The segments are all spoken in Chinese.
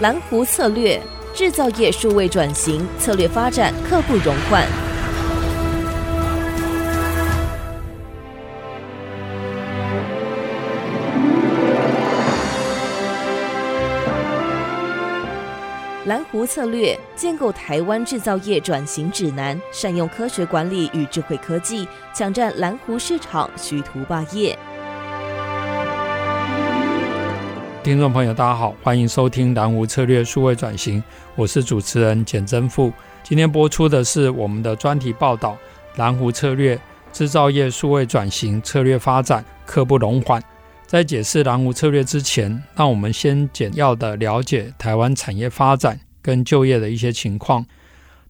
蓝湖策略，制造业数位转型策略发展，刻不容缓。蓝湖策略建构台湾制造业转型指南，善用科学管理与智慧科技，抢占蓝湖市场，虚图霸业。听众朋友，大家好，欢迎收听蓝湖策略数位转型，我是主持人简真富。今天播出的是我们的专题报道：蓝湖策略制造业数位转型策略发展，刻不容缓。在解释蓝湖策略之前，让我们先简要的了解台湾产业发展跟就业的一些情况。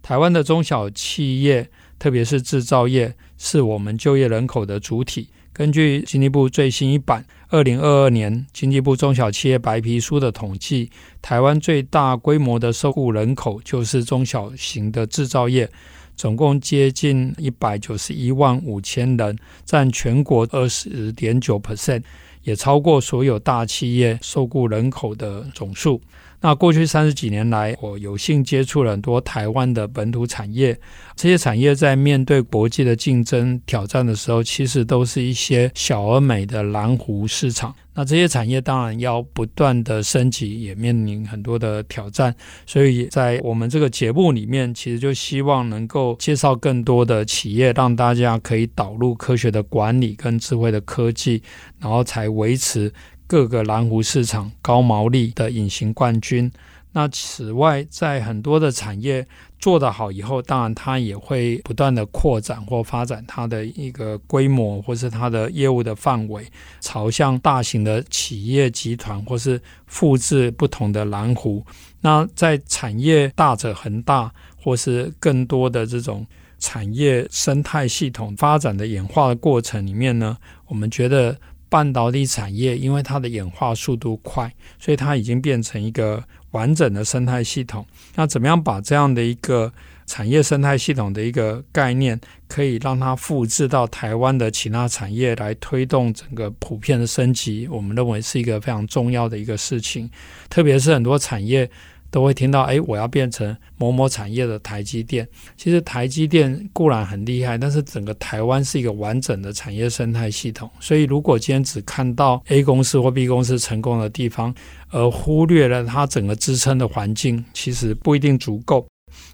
台湾的中小企业，特别是制造业，是我们就业人口的主体。根据经济部最新一版二零二二年经济部中小企业白皮书的统计，台湾最大规模的受雇人口就是中小型的制造业，总共接近一百九十一万五千人，占全国二十点九 percent，也超过所有大企业受雇人口的总数。那过去三十几年来，我有幸接触了很多台湾的本土产业。这些产业在面对国际的竞争挑战的时候，其实都是一些小而美的蓝湖市场。那这些产业当然要不断的升级，也面临很多的挑战。所以在我们这个节目里面，其实就希望能够介绍更多的企业，让大家可以导入科学的管理跟智慧的科技，然后才维持。各个蓝湖市场高毛利的隐形冠军。那此外，在很多的产业做得好以后，当然它也会不断的扩展或发展它的一个规模，或是它的业务的范围，朝向大型的企业集团，或是复制不同的蓝湖。那在产业大者恒大，或是更多的这种产业生态系统发展的演化的过程里面呢，我们觉得。半导体产业因为它的演化速度快，所以它已经变成一个完整的生态系统。那怎么样把这样的一个产业生态系统的一个概念，可以让它复制到台湾的其他产业，来推动整个普遍的升级？我们认为是一个非常重要的一个事情，特别是很多产业。都会听到，哎，我要变成某某产业的台积电。其实台积电固然很厉害，但是整个台湾是一个完整的产业生态系统。所以，如果今天只看到 A 公司或 B 公司成功的地方，而忽略了它整个支撑的环境，其实不一定足够。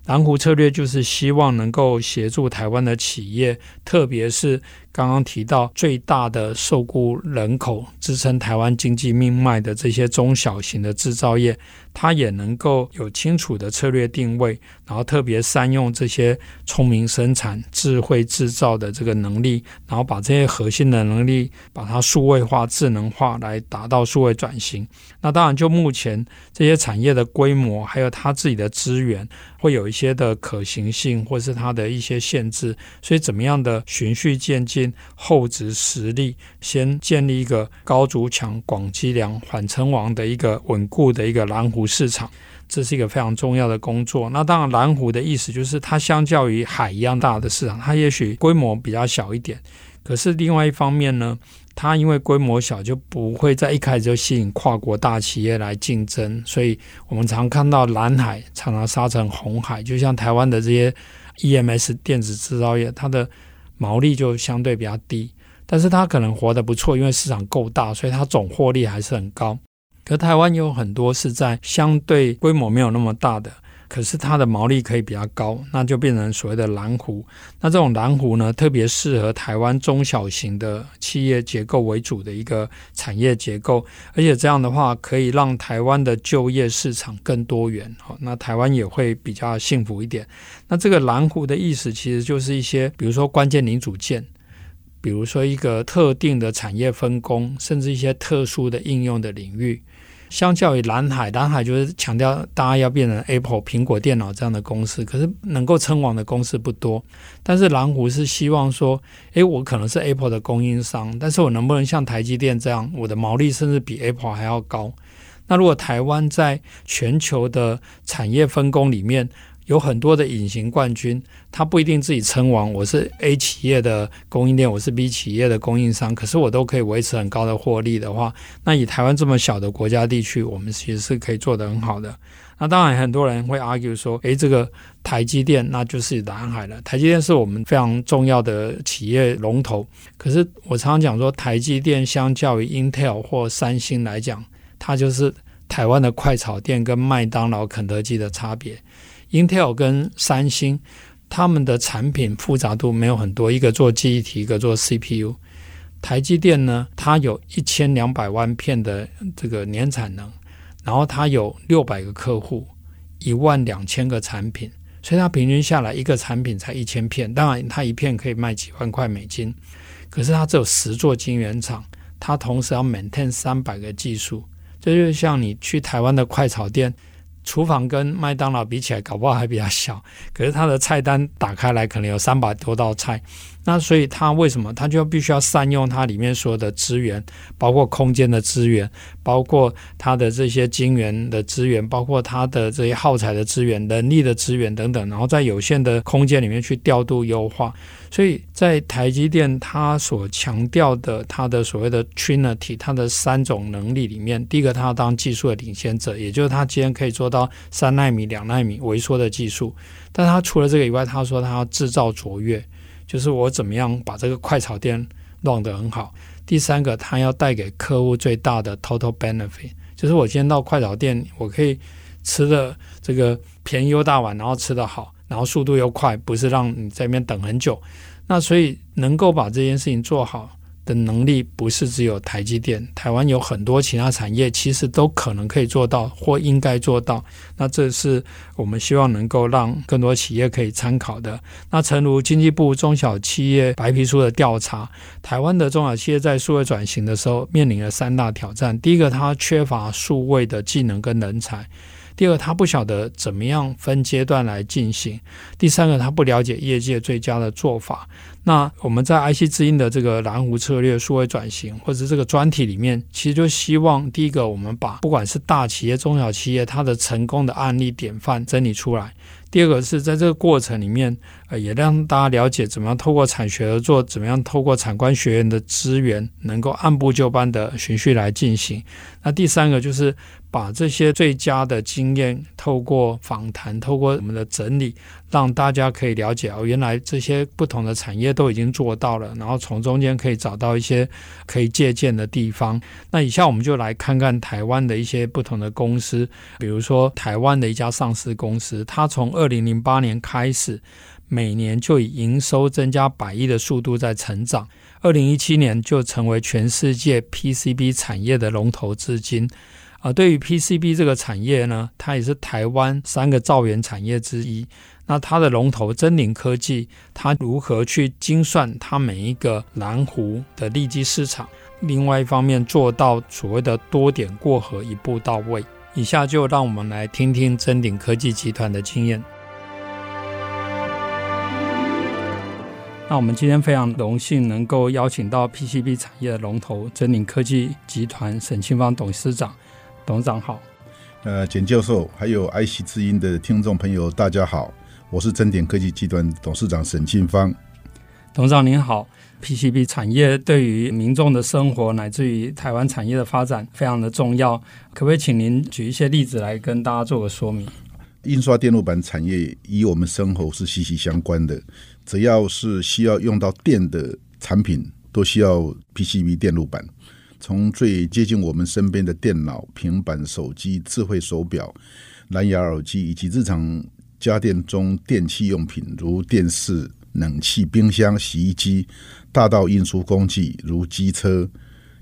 蓝湖策略就是希望能够协助台湾的企业，特别是刚刚提到最大的受雇人口支撑台湾经济命脉的这些中小型的制造业。它也能够有清楚的策略定位，然后特别善用这些聪明生产、智慧制造的这个能力，然后把这些核心的能力把它数位化、智能化，来达到数位转型。那当然，就目前这些产业的规模，还有它自己的资源，会有一些的可行性，或是它的一些限制。所以，怎么样的循序渐进、厚植实力，先建立一个高筑墙、广积粮、缓称王的一个稳固的一个蓝湖。市场，这是一个非常重要的工作。那当然，蓝湖的意思就是它相较于海一样大的市场，它也许规模比较小一点。可是另外一方面呢，它因为规模小，就不会在一开始就吸引跨国大企业来竞争。所以我们常看到蓝海常常杀成红海，就像台湾的这些 EMS 电子制造业，它的毛利就相对比较低，但是它可能活得不错，因为市场够大，所以它总获利还是很高。可台湾有很多是在相对规模没有那么大的，可是它的毛利可以比较高，那就变成所谓的蓝湖。那这种蓝湖呢，特别适合台湾中小型的企业结构为主的一个产业结构，而且这样的话可以让台湾的就业市场更多元。好，那台湾也会比较幸福一点。那这个蓝湖的意思其实就是一些，比如说关键零组件。比如说一个特定的产业分工，甚至一些特殊的应用的领域，相较于蓝海，蓝海就是强调大家要变成 Apple 苹果电脑这样的公司，可是能够称王的公司不多。但是蓝湖是希望说，诶，我可能是 Apple 的供应商，但是我能不能像台积电这样，我的毛利甚至比 Apple 还要高？那如果台湾在全球的产业分工里面，有很多的隐形冠军，他不一定自己称王。我是 A 企业的供应链，我是 B 企业的供应商，可是我都可以维持很高的获利的话，那以台湾这么小的国家地区，我们其实是可以做得很好的。那当然，很多人会 argue 说，诶，这个台积电那就是蓝海了。台积电是我们非常重要的企业龙头，可是我常常讲说，台积电相较于 Intel 或三星来讲，它就是台湾的快炒店跟麦当劳、肯德基的差别。Intel 跟三星，他们的产品复杂度没有很多，一个做记忆体，一个做 CPU。台积电呢，它有一千两百万片的这个年产能，然后它有六百个客户，一万两千个产品，所以它平均下来一个产品才一千片。当然，它一片可以卖几万块美金，可是它只有十座晶圆厂，它同时要 maintain 三百个技术，这就像你去台湾的快炒店。厨房跟麦当劳比起来，搞不好还比较小，可是它的菜单打开来，可能有三百多道菜。那所以它为什么它就必须要善用它里面所有的资源，包括空间的资源，包括它的这些晶圆的资源，包括它的这些耗材的资源、人力的资源等等，然后在有限的空间里面去调度优化。所以在台积电，它所强调的它的所谓的 Trinity，它的三种能力里面，第一个它要当技术的领先者，也就是它今天可以做到三纳米、两纳米微缩的技术。但它除了这个以外，他说他要制造卓越。就是我怎么样把这个快炒店弄得很好。第三个，他要带给客户最大的 total benefit，就是我今天到快炒店，我可以吃的这个便宜又大碗，然后吃的好，然后速度又快，不是让你在那边等很久。那所以能够把这件事情做好。的能力不是只有台积电，台湾有很多其他产业，其实都可能可以做到或应该做到。那这是我们希望能够让更多企业可以参考的。那诚如经济部中小企业白皮书的调查，台湾的中小企业在数位转型的时候面临了三大挑战：第一个，它缺乏数位的技能跟人才。第二，他不晓得怎么样分阶段来进行；第三个，他不了解业界最佳的做法。那我们在 IC 之音的这个蓝湖策略数位转型，或者这个专题里面，其实就希望第一个，我们把不管是大企业、中小企业，它的成功的案例典范整理出来。第二个是在这个过程里面，呃，也让大家了解怎么样透过产学合作，怎么样透过产官学院的资源，能够按部就班的循序来进行。那第三个就是把这些最佳的经验，透过访谈，透过我们的整理，让大家可以了解哦，原来这些不同的产业都已经做到了，然后从中间可以找到一些可以借鉴的地方。那以下我们就来看看台湾的一些不同的公司，比如说台湾的一家上市公司，它从二二零零八年开始，每年就以营收增加百亿的速度在成长。二零一七年就成为全世界 PCB 产业的龙头资金。啊，对于 PCB 这个产业呢，它也是台湾三个造元产业之一。那它的龙头臻鼎科技，它如何去精算它每一个蓝湖的利基市场？另外一方面，做到所谓的多点过河，一步到位。以下就让我们来听听臻鼎科技集团的经验。那我们今天非常荣幸能够邀请到 PCB 产业的龙头臻鼎科技集团沈庆芳董事长，董事长好。呃，简教授，还有 IC 之音的听众朋友，大家好，我是臻鼎科技集团董事长沈庆芳。董事长您好，PCB 产业对于民众的生活乃至于台湾产业的发展非常的重要，可不可以请您举一些例子来跟大家做个说明？印刷电路板产业与我们生活是息息相关的。只要是需要用到电的产品，都需要 PCB 电路板。从最接近我们身边的电脑、平板、手机、智慧手表、蓝牙耳机，以及日常家电中电器用品，如电视、冷气、冰箱、洗衣机，大到运输工具，如机车、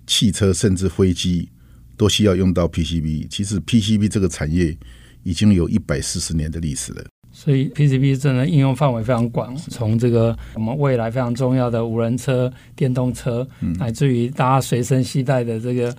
汽车，甚至飞机，都需要用到 PCB。其实 PCB 这个产业已经有一百四十年的历史了。所以 PCB 真的应用范围非常广，从这个我们未来非常重要的无人车、电动车，乃至于大家随身携带的这个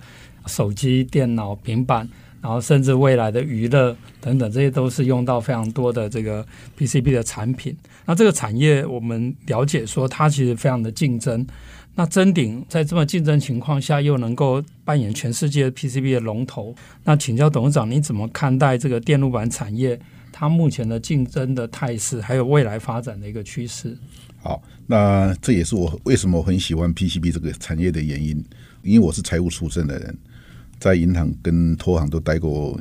手机、电脑、平板，然后甚至未来的娱乐等等，这些都是用到非常多的这个 PCB 的产品。那这个产业我们了解说，它其实非常的竞争。那真鼎在这么竞争情况下，又能够扮演全世界 PCB 的龙头，那请教董事长，你怎么看待这个电路板产业？它目前的竞争的态势，还有未来发展的一个趋势。好，那这也是我为什么很喜欢 PCB 这个产业的原因，因为我是财务出身的人，在银行跟投行都待过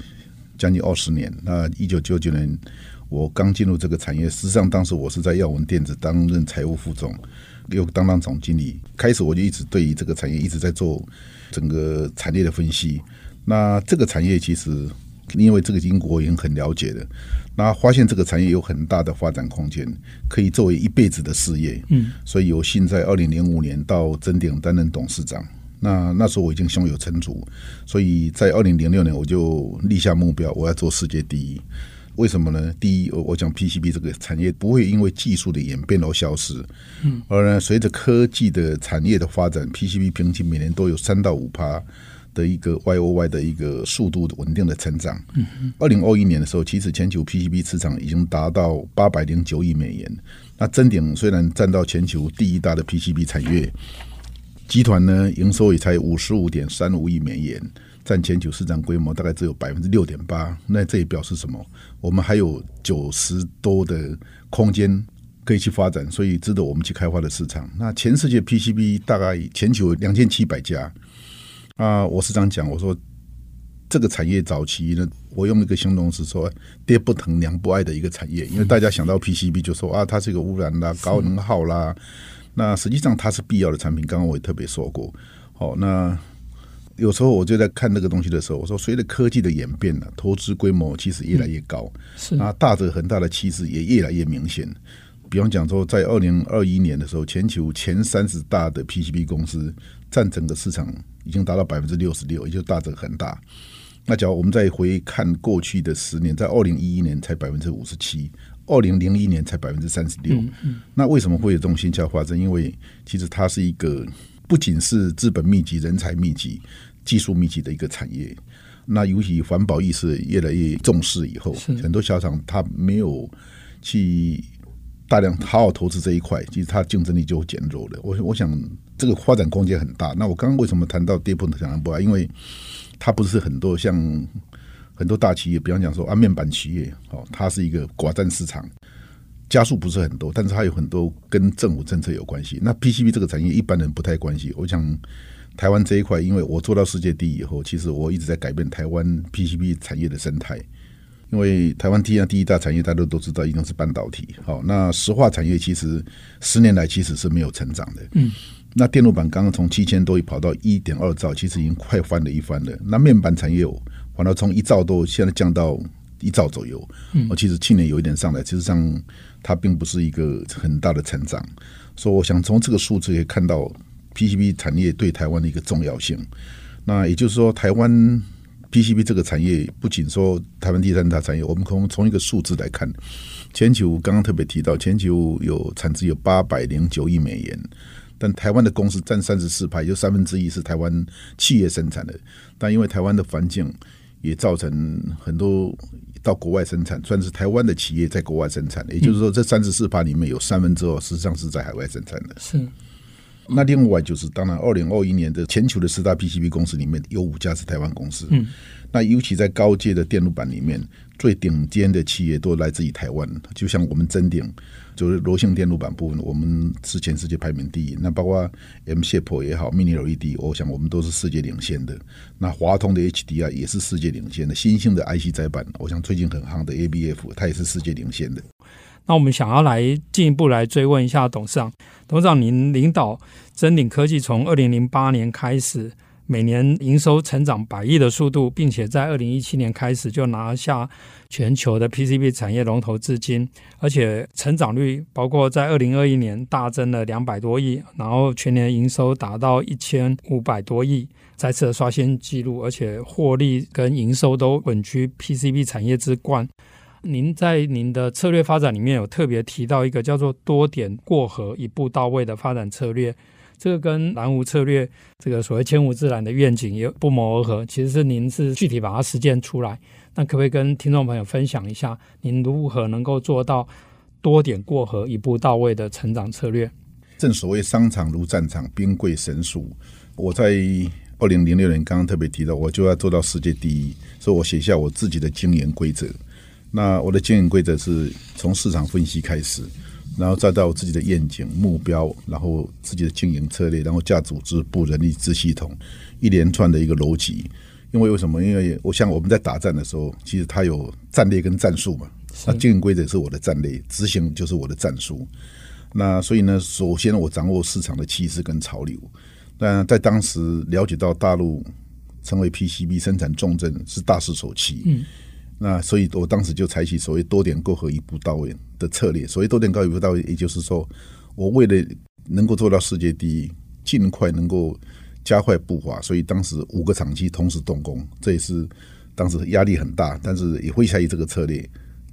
将近二十年。那一九九九年我刚进入这个产业，实际上当时我是在耀文电子担任财务副总，又当当总经理。开始我就一直对于这个产业一直在做整个产业的分析。那这个产业其实因为这个英国已经很了解了。那发现这个产业有很大的发展空间，可以作为一辈子的事业。嗯，所以有幸在二零零五年到真鼎担任董事长。那那时候我已经胸有成竹，所以在二零零六年我就立下目标，我要做世界第一。为什么呢？第一，我我讲 PCB 这个产业不会因为技术的演变而消失，嗯，而呢随着科技的产业的发展，PCB 平均每年都有三到五趴。的一个 Y O Y 的一个速度的稳定的成长。二零二一年的时候，其实全球 P C B 市场已经达到八百零九亿美元。那臻鼎虽然占到全球第一大的 P C B 产业集团呢，营收也才五十五点三五亿美元，占全球市场规模大概只有百分之六点八。那这也表示什么？我们还有九十多的空间可以去发展，所以值得我们去开发的市场。那全世界 P C B 大概全球两千七百家。啊，我是这样讲，我说这个产业早期呢，我用一个形容词说“爹不疼娘不爱”的一个产业，因为大家想到 PCB 就说啊，它是一个污染啦、高能耗啦。那实际上它是必要的产品，刚刚我也特别说过。好，那有时候我就在看那个东西的时候，我说随着科技的演变呢，投资规模其实越来越高，是啊，大者很大的趋势也越来越明显。比方讲说，在二零二一年的时候，全球前三十大的 PCB 公司占整个市场已经达到百分之六十六，也就大者很大。那假如我们再回看过去的十年，在二零一一年才百分之五十七，二零零一年才百分之三十六。那为什么会有这种现象发生？因为其实它是一个不仅是资本密集、人才密集、技术密集的一个产业。那尤其环保意识越来越重视以后，很多小厂它没有去。大量好好投资这一块，其实它竞争力就减弱了。我我想这个发展空间很大。那我刚刚为什么谈到跌破的想象不啊？因为它不是很多像很多大企业，比方讲说啊，面板企业哦，它是一个寡占市场，加速不是很多，但是它有很多跟政府政策有关系。那 PCB 这个产业一般人不太关心。我想台湾这一块，因为我做到世界第一以后，其实我一直在改变台湾 PCB 产业的生态。因为台湾第一第一大产业，大家都都知道，一定是半导体。好，那石化产业其实十年来其实是没有成长的。嗯，那电路板刚刚从七千多亿跑到一点二兆，其实已经快翻了一番了。那面板产业反倒从一兆多现在降到一兆左右。嗯，其实去年有一点上来，其实上它并不是一个很大的成长。所以我想从这个数字可以看到 PCB 产业对台湾的一个重要性。那也就是说，台湾。PCB 这个产业不仅说台湾第三大产业，我们从从一个数字来看，全球刚刚特别提到，全球有产值有八百零九亿美元，但台湾的公司占三十四派，就三分之一是台湾企业生产的。但因为台湾的环境也造成很多到国外生产，算是台湾的企业在国外生产的。也就是说，这三十四派里面有三分之二实际上是在海外生产的。是。那另外就是，当然，二零二一年的全球的四大 PCB 公司里面有五家是台湾公司。嗯，那尤其在高阶的电路板里面，最顶尖的企业都来自于台湾。就像我们真鼎，就是柔性电路板部分，我们是全世界排名第一。那包括 M-Shape 也好，Mini LED，我想我们都是世界领先的。那华通的 HDR 也是世界领先的。新兴的 IC 载板，我想最近很夯的 ABF，它也是世界领先的。那我们想要来进一步来追问一下董事长，董事长您领导臻鼎科技从二零零八年开始，每年营收成长百亿的速度，并且在二零一七年开始就拿下全球的 PCB 产业龙头至今，而且成长率包括在二零二一年大增了两百多亿，然后全年营收达到一千五百多亿，再次刷新纪录，而且获利跟营收都稳居 PCB 产业之冠。您在您的策略发展里面有特别提到一个叫做多点过河、一步到位的发展策略，这个跟蓝湖策略这个所谓千无自然的愿景也不谋而合。其实是您是具体把它实践出来，那可不可以跟听众朋友分享一下，您如何能够做到多点过河、一步到位的成长策略？正所谓商场如战场，兵贵神速。我在二零零六年刚刚特别提到，我就要做到世界第一，所以我写下我自己的经营规则。那我的经营规则是从市场分析开始，然后再到自己的愿景目标，然后自己的经营策略，然后架组织部、人力资系统，一连串的一个逻辑。因为为什么？因为我像我们在打战的时候，其实它有战略跟战术嘛。那经营规则是我的战略，执行就是我的战术。那所以呢，首先我掌握市场的趋势跟潮流。那在当时了解到大陆成为 PCB 生产重镇是大势所趋。嗯。那所以我当时就采取所谓多点构合一步到位的策略。所谓多点构合一步到位，也就是说，我为了能够做到世界第一，尽快能够。加快步伐，所以当时五个厂区同时动工，这也是当时压力很大，但是也会下以这个策略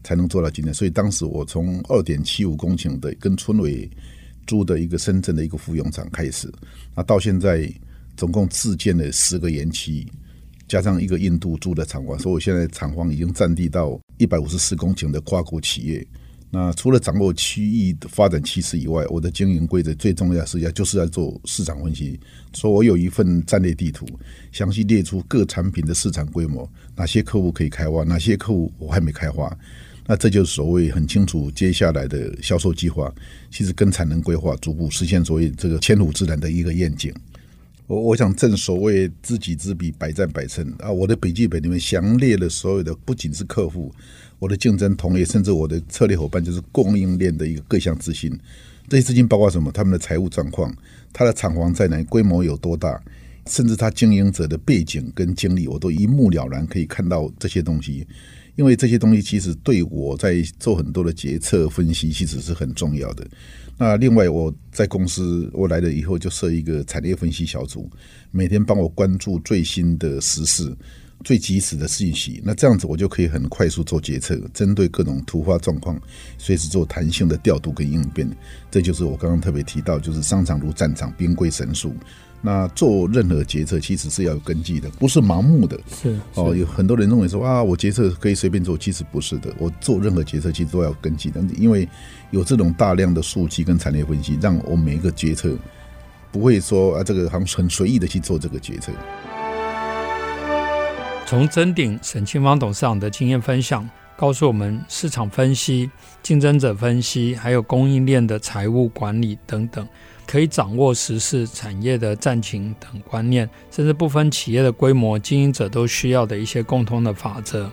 才能做到今天。所以当时我从二点七五公顷的跟村委租的一个深圳的一个复用厂开始，那到现在总共自建了十个园区，加上一个印度租的厂房，所以我现在厂房已经占地到一百五十四公顷的跨国企业。那除了掌握区域的发展趋势以外，我的经营规则最重要是要就是要做市场分析。说我有一份战略地图，详细列出各产品的市场规模，哪些客户可以开发，哪些客户我还没开发。那这就是所谓很清楚接下来的销售计划，其实跟产能规划逐步实现所谓这个千古之南的一个愿景。我我想正所谓知己知彼，百战百胜啊！我的笔记本里面详列了所有的，不仅是客户。我的竞争同业，甚至我的策略伙伴，就是供应链的一个各项资讯。这些资金包括什么？他们的财务状况，他的厂房在哪，规模有多大，甚至他经营者的背景跟经历，我都一目了然，可以看到这些东西。因为这些东西其实对我在做很多的决策分析，其实是很重要的。那另外，我在公司我来了以后，就设一个产业分析小组，每天帮我关注最新的时事。最及时的信息，那这样子我就可以很快速做决策，针对各种突发状况，随时做弹性的调度跟应变。这就是我刚刚特别提到，就是商场如战场，兵贵神速。那做任何决策其实是要有根据的，不是盲目的。是，是哦，有很多人认为说啊，我决策可以随便做，其实不是的。我做任何决策其实都要有根据的，因为有这种大量的数据跟产业分析，让我每一个决策不会说啊，这个很很随意的去做这个决策。从真鼎沈清芳董事长的经验分享，告诉我们市场分析、竞争者分析，还有供应链的财务管理等等，可以掌握时事产业的战情等观念，甚至不分企业的规模，经营者都需要的一些共通的法则。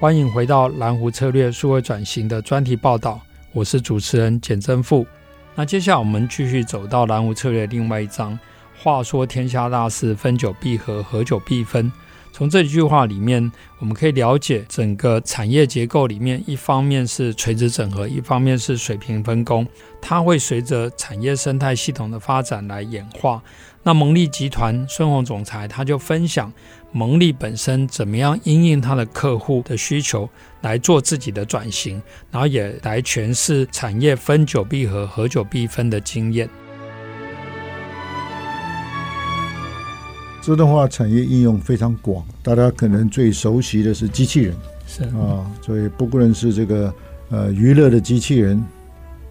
欢迎回到蓝湖策略数位转型的专题报道，我是主持人简正富。那接下来我们继续走到蓝湖策略另外一章。话说天下大事，分久必合，合久必分。从这句话里面，我们可以了解整个产业结构里面，一方面是垂直整合，一方面是水平分工，它会随着产业生态系统的发展来演化。那蒙利集团孙宏总裁他就分享蒙利本身怎么样因应他的客户的需求来做自己的转型，然后也来诠释产业分久必合，合久必分的经验。自动化产业应用非常广，大家可能最熟悉的是机器人，是啊，所以不论是这个呃娱乐的机器人，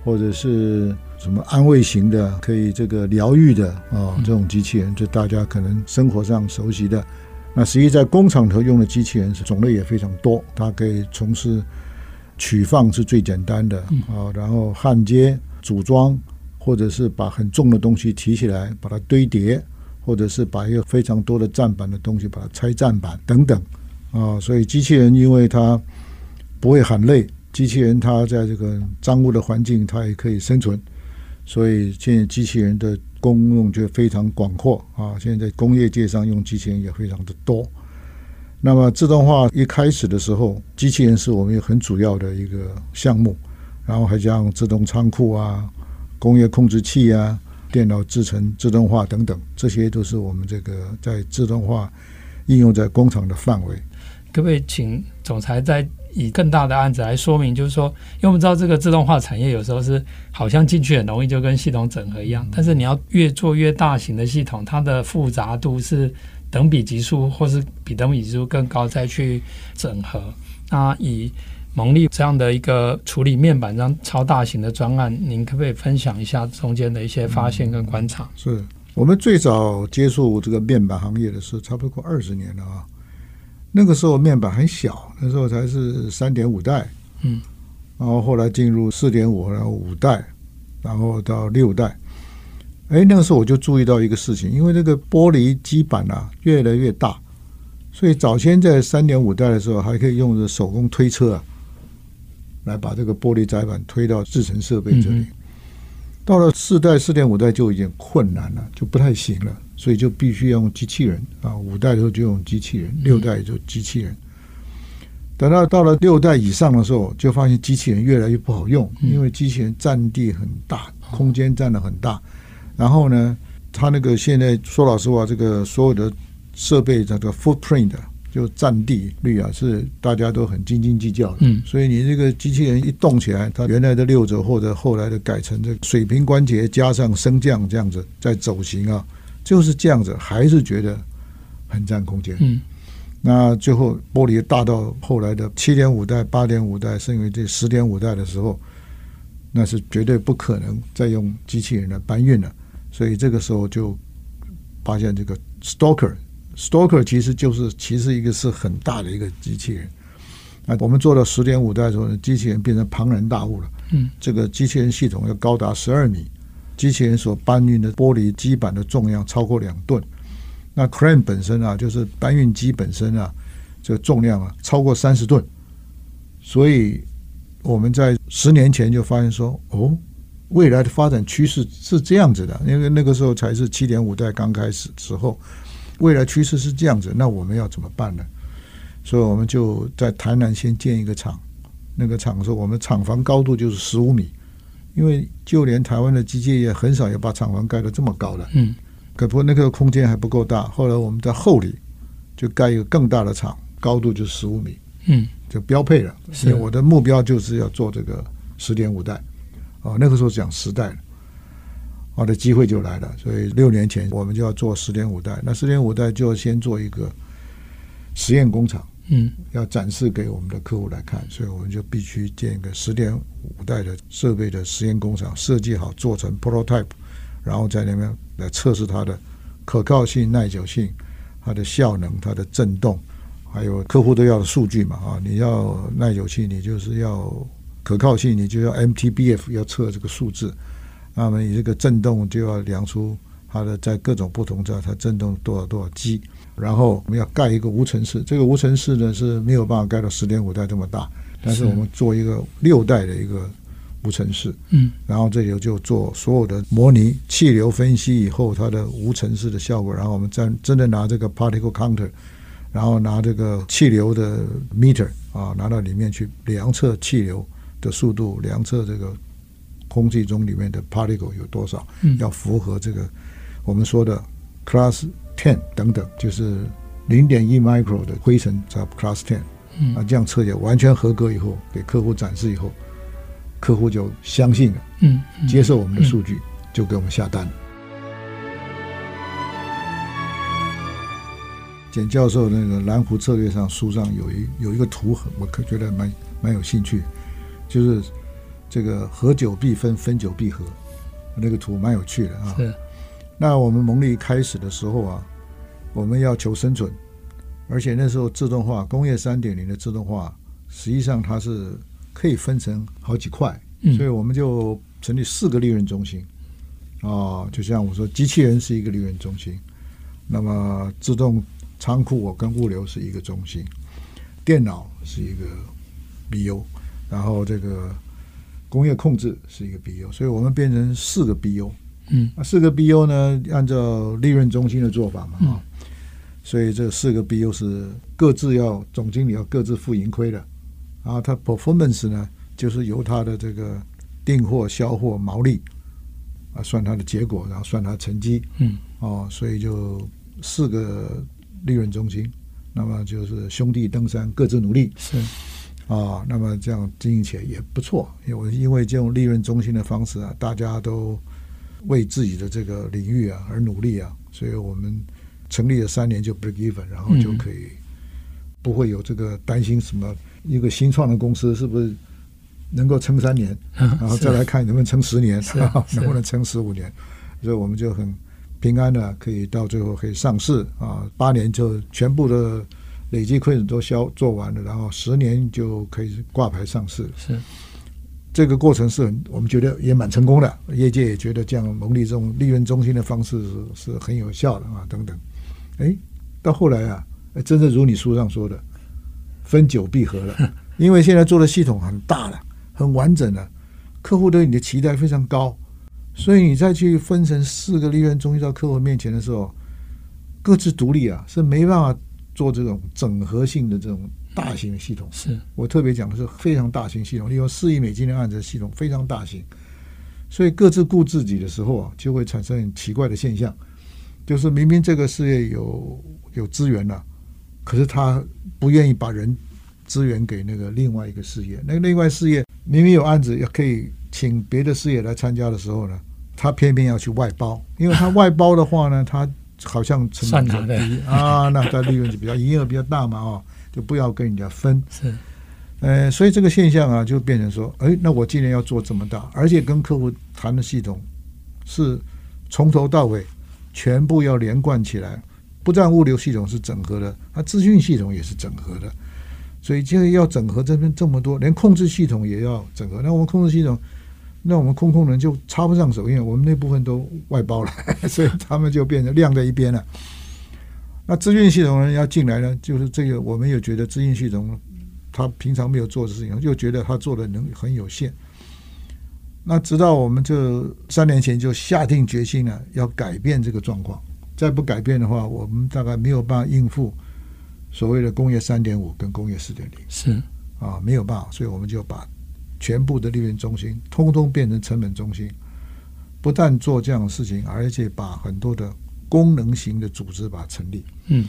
或者是什么安慰型的，可以这个疗愈的啊这种机器人，就大家可能生活上熟悉的。那实际在工厂头用的机器人是种类也非常多，它可以从事取放是最简单的啊，然后焊接、组装，或者是把很重的东西提起来把它堆叠。或者是把一个非常多的站板的东西把它拆站板等等啊，所以机器人因为它不会喊累，机器人它在这个脏污的环境它也可以生存，所以现在机器人的功用就非常广阔啊。现在工业界上用机器人也非常的多。那么自动化一开始的时候，机器人是我们一个很主要的一个项目，然后还像自动仓库啊、工业控制器啊。电脑制成自动化等等，这些都是我们这个在自动化应用在工厂的范围。可不可以请总裁再以更大的案子来说明？就是说，因为我们知道这个自动化产业有时候是好像进去很容易，就跟系统整合一样。但是你要越做越大型的系统，它的复杂度是等比级数，或是比等比级数更高再去整合。那以蒙利这样的一个处理面板这样超大型的专案，您可不可以分享一下中间的一些发现跟观察？嗯、是我们最早接触这个面板行业的时候，差不多二十年了啊。那个时候面板很小，那时候才是三点五代，嗯，然后后来进入四点五，然后五代，然后到六代。哎，那个时候我就注意到一个事情，因为这个玻璃基板啊越来越大，所以早先在三点五代的时候，还可以用着手工推车啊，来把这个玻璃载板推到制程设备这里。嗯、到了四代、四点五代就已经困难了，就不太行了。所以就必须要用机器人啊，五代的时候就用机器人，六代就机器人。等到到了六代以上的时候，就发现机器人越来越不好用，因为机器人占地很大，空间占的很大。然后呢，它那个现在说老实话，这个所有的设备这个 footprint 就占地率啊，是大家都很斤斤计较的。嗯，所以你这个机器人一动起来，它原来的六轴或者后来的改成这个水平关节加上升降这样子在走行啊。就是这样子，还是觉得很占空间。嗯，那最后玻璃大到后来的七点五代、八点五代，甚至于这十点五代的时候，那是绝对不可能再用机器人来搬运了。所以这个时候就发现这个 Stalker，Stalker 其实就是其实一个是很大的一个机器人。那我们做到十点五代的时候呢，机器人变成庞然大物了。嗯，这个机器人系统要高达十二米。机器人所搬运的玻璃基板的重量超过两吨，那 crane 本身啊，就是搬运机本身啊，这个重量啊超过三十吨，所以我们在十年前就发现说，哦，未来的发展趋势是这样子的，因为那个时候才是七点五代刚开始之后，未来趋势是这样子，那我们要怎么办呢？所以我们就在台南先建一个厂，那个厂说我们厂房高度就是十五米。因为就连台湾的机械业很少有把厂房盖得这么高的，嗯，可不过那个空间还不够大。后来我们在后里就盖一个更大的厂，高度就十五米，嗯，就标配了。所以我的目标就是要做这个十点五代，哦，那个时候讲十代了，我的机会就来了。所以六年前我们就要做十点五代，那十点五代就要先做一个实验工厂。嗯，要展示给我们的客户来看，所以我们就必须建一个十点五代的设备的实验工厂，设计好做成 prototype，然后在那边来测试它的可靠性、耐久性、它的效能、它的震动，还有客户都要的数据嘛啊，你要耐久性，你就是要可靠性，你就要 MTBF 要测这个数字，那么你这个震动就要量出它的在各种不同在它震动多少多少 G。然后我们要盖一个无尘室，这个无尘室呢是没有办法盖到十点五代这么大，但是我们做一个六代的一个无尘室，嗯，然后这里就做所有的模拟气流分析以后它的无尘室的效果，然后我们真真的拿这个 particle counter，然后拿这个气流的 meter 啊，拿到里面去量测气流的速度，量测这个空气中里面的 particle 有多少，要符合这个我们说的 class。ten 等等，就是零点一 micro 的灰尘叫 class ten，嗯，啊，这样测也完全合格以后，给客户展示以后，客户就相信了，嗯，接受我们的数据，就给我们下单。简教授那个蓝湖策略上书上有一有一个图，我可觉得蛮蛮有兴趣，就是这个合久必分，分久必合，那个图蛮有趣的啊。是。那我们蒙利开始的时候啊，我们要求生存，而且那时候自动化工业三点零的自动化，实际上它是可以分成好几块，所以我们就成立四个利润中心啊，就像我说，机器人是一个利润中心，那么自动仓库我跟物流是一个中心，电脑是一个 BU，然后这个工业控制是一个 BU，所以我们变成四个 BU。嗯，四个 BU 呢，按照利润中心的做法嘛，啊、嗯，所以这四个 BU 是各自要总经理要各自负盈亏的，然后他 performance 呢，就是由他的这个订货、销货、毛利啊算他的结果，然后算他成绩，嗯，哦，所以就四个利润中心，那么就是兄弟登山各自努力，是啊，那么这样经营起来也不错，因为因为这种利润中心的方式啊，大家都。为自己的这个领域啊而努力啊，所以我们成立了三年就 break even，然后就可以不会有这个担心什么一个新创的公司是不是能够撑三年，然后再来看能不能撑十年，能不能撑十五年。所以我们就很平安的可以到最后可以上市啊，八年就全部的累计亏损都消做完了，然后十年就可以挂牌上市。是这个过程是很我们觉得也蛮成功的，业界也觉得这样蒙利这种利润中心的方式是是很有效的啊，等等。哎，到后来啊，真的如你书上说的。分久必合了，因为现在做的系统很大了，很完整了，客户对你的期待非常高，所以你再去分成四个利润中心到客户面前的时候，各自独立啊，是没办法做这种整合性的这种大型的系统。是我特别讲的是非常大型系统，利用四亿美金的案子的系统非常大型，所以各自顾自己的时候啊，就会产生很奇怪的现象，就是明明这个事业有有资源了。可是他不愿意把人资源给那个另外一个事业，那个另外事业明明有案子，也可以请别的事业来参加的时候呢，他偏偏要去外包，因为他外包的话呢，他好像成本比较低啊，那他利润就比较营业额比较大嘛，哦，就不要跟人家分。是，呃，所以这个现象啊，就变成说，哎，那我今年要做这么大，而且跟客户谈的系统是从头到尾全部要连贯起来。不但物流系统是整合的，它资讯系统也是整合的，所以就要整合这边这么多，连控制系统也要整合。那我们控制系统，那我们空空人就插不上手，因为我们那部分都外包了，所以他们就变成晾在一边了。那资讯系统人要进来呢，就是这个，我们又觉得资讯系统他平常没有做的事情，又觉得他做的能力很有限。那直到我们这三年前就下定决心了，要改变这个状况。再不改变的话，我们大概没有办法应付所谓的工业三点五跟工业四点零。是啊，没有办法，所以我们就把全部的利润中心通通变成成本中心。不但做这样的事情，而且把很多的功能型的组织把它成立。嗯，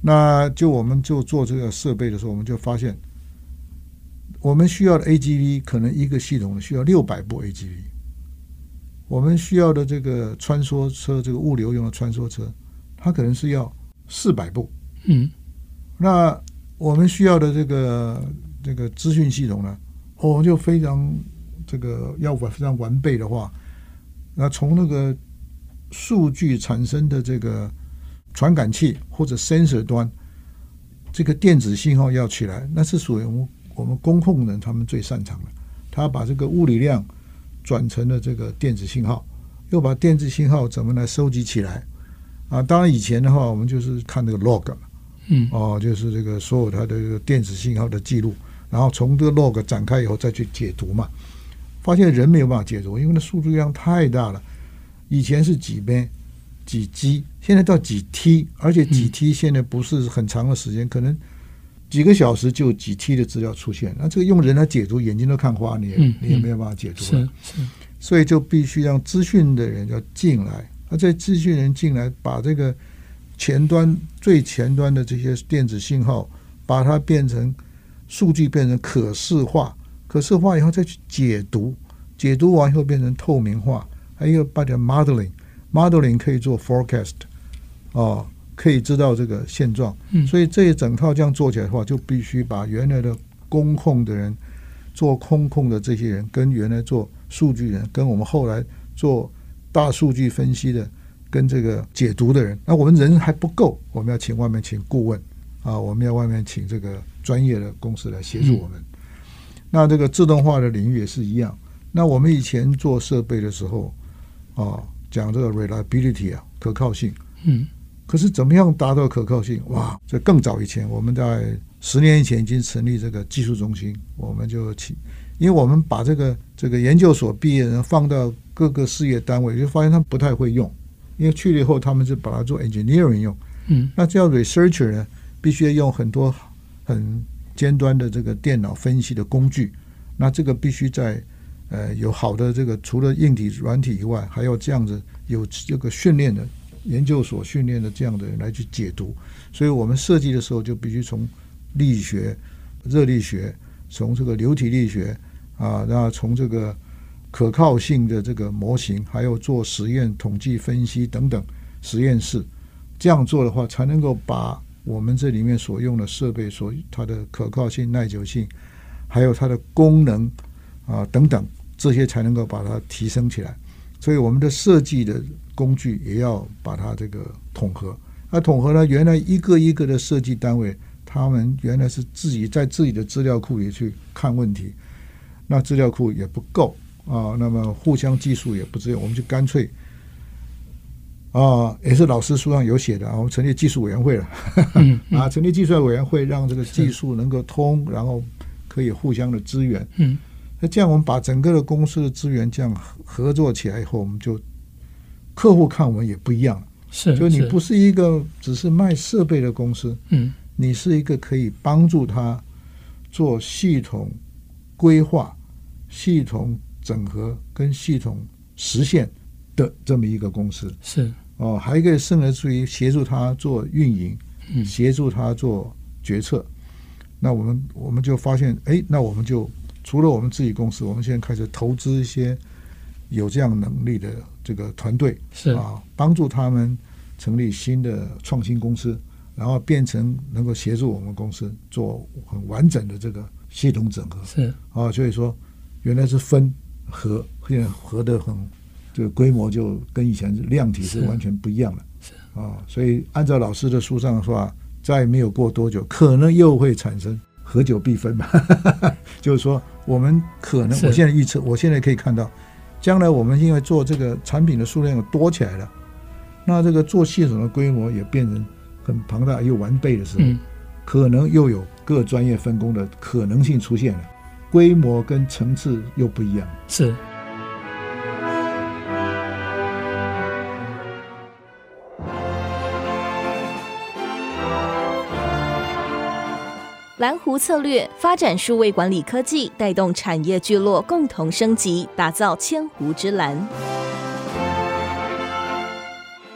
那就我们就做这个设备的时候，我们就发现，我们需要的 AGV 可能一个系统需要六百部 AGV。我们需要的这个穿梭车，这个物流用的穿梭车，它可能是要四百部。嗯，那我们需要的这个这个资讯系统呢，哦，就非常这个要完非常完备的话，那从那个数据产生的这个传感器或者 sensor 端，这个电子信号要起来，那是属于我们我们工控人他们最擅长的，他把这个物理量。转成了这个电子信号，又把电子信号怎么来收集起来啊？当然以前的话，我们就是看那个 log，嗯，哦，就是这个所有它的这个电子信号的记录，然后从这个 log 展开以后再去解读嘛。发现人没有办法解读，因为那数据量太大了。以前是几倍、几 G，现在到几 T，而且几 T 现在不是很长的时间，可能。几个小时就几 T 的资料出现，那这个用人来解读，眼睛都看花，你也你也没有办法解读了。所以就必须让资讯的人要进来，而在资讯人进来，把这个前端最前端的这些电子信号，把它变成数据，变成可视化，可视化以后再去解读，解读完以后变成透明化，还有把它 modeling，modeling 可以做 forecast，哦。可以知道这个现状，所以这一整套这样做起来的话，就必须把原来的工控的人、做空控的这些人，跟原来做数据人，跟我们后来做大数据分析的，跟这个解读的人，那我们人还不够，我们要请外面请顾问啊，我们要外面请这个专业的公司来协助我们。那这个自动化的领域也是一样。那我们以前做设备的时候啊，讲这个 reliability 啊，可靠性，嗯。可是怎么样达到可靠性？哇，这更早以前，我们在十年以前已经成立这个技术中心，我们就请，因为我们把这个这个研究所毕业人放到各个事业单位，就发现他们不太会用，因为去了以后他们就把它做 engineering 用，嗯，那这样 researcher 呢，必须要用很多很尖端的这个电脑分析的工具，那这个必须在呃有好的这个除了硬体软体以外，还要这样子有这个训练的。研究所训练的这样的人来去解读，所以我们设计的时候就必须从力学、热力学，从这个流体力学啊，然后从这个可靠性的这个模型，还有做实验、统计分析等等实验室，这样做的话，才能够把我们这里面所用的设备，所它的可靠性、耐久性，还有它的功能啊等等，这些才能够把它提升起来。所以我们的设计的工具也要把它这个统合。那统合呢，原来一个一个的设计单位，他们原来是自己在自己的资料库里去看问题，那资料库也不够啊，那么互相技术也不支援，我们就干脆。啊，也是老师书上有写的啊，我们成立技术委员会了，嗯嗯、啊，成立技术委员会，让这个技术能够通，然后可以互相的支援。嗯，那这样我们把整个的公司的资源这样合作起来以后，我们就客户看我们也不一样了。是，就你不是一个只是卖设备的公司，嗯，你是一个可以帮助他做系统规划、系统整合跟系统实现。的这么一个公司是哦，还有一个甚而至于协助他做运营，嗯，协助他做决策。那我们我们就发现，哎，那我们就除了我们自己公司，我们现在开始投资一些有这样能力的这个团队，是啊，帮助他们成立新的创新公司，然后变成能够协助我们公司做很完整的这个系统整合。是啊，所以说原来是分合，现在合的很。这个规模就跟以前量体是完全不一样了，是。啊，所以按照老师的书上的话，再没有过多久，可能又会产生合久必分嘛。就是说，我们可能，我现在预测，我现在可以看到，将来我们因为做这个产品的数量多起来了，那这个做系统的规模也变成很庞大又完备的时候，可能又有各专业分工的可能性出现了，规模跟层次又不一样，是。蓝湖策略发展数位管理科技，带动产业聚落共同升级，打造千湖之蓝。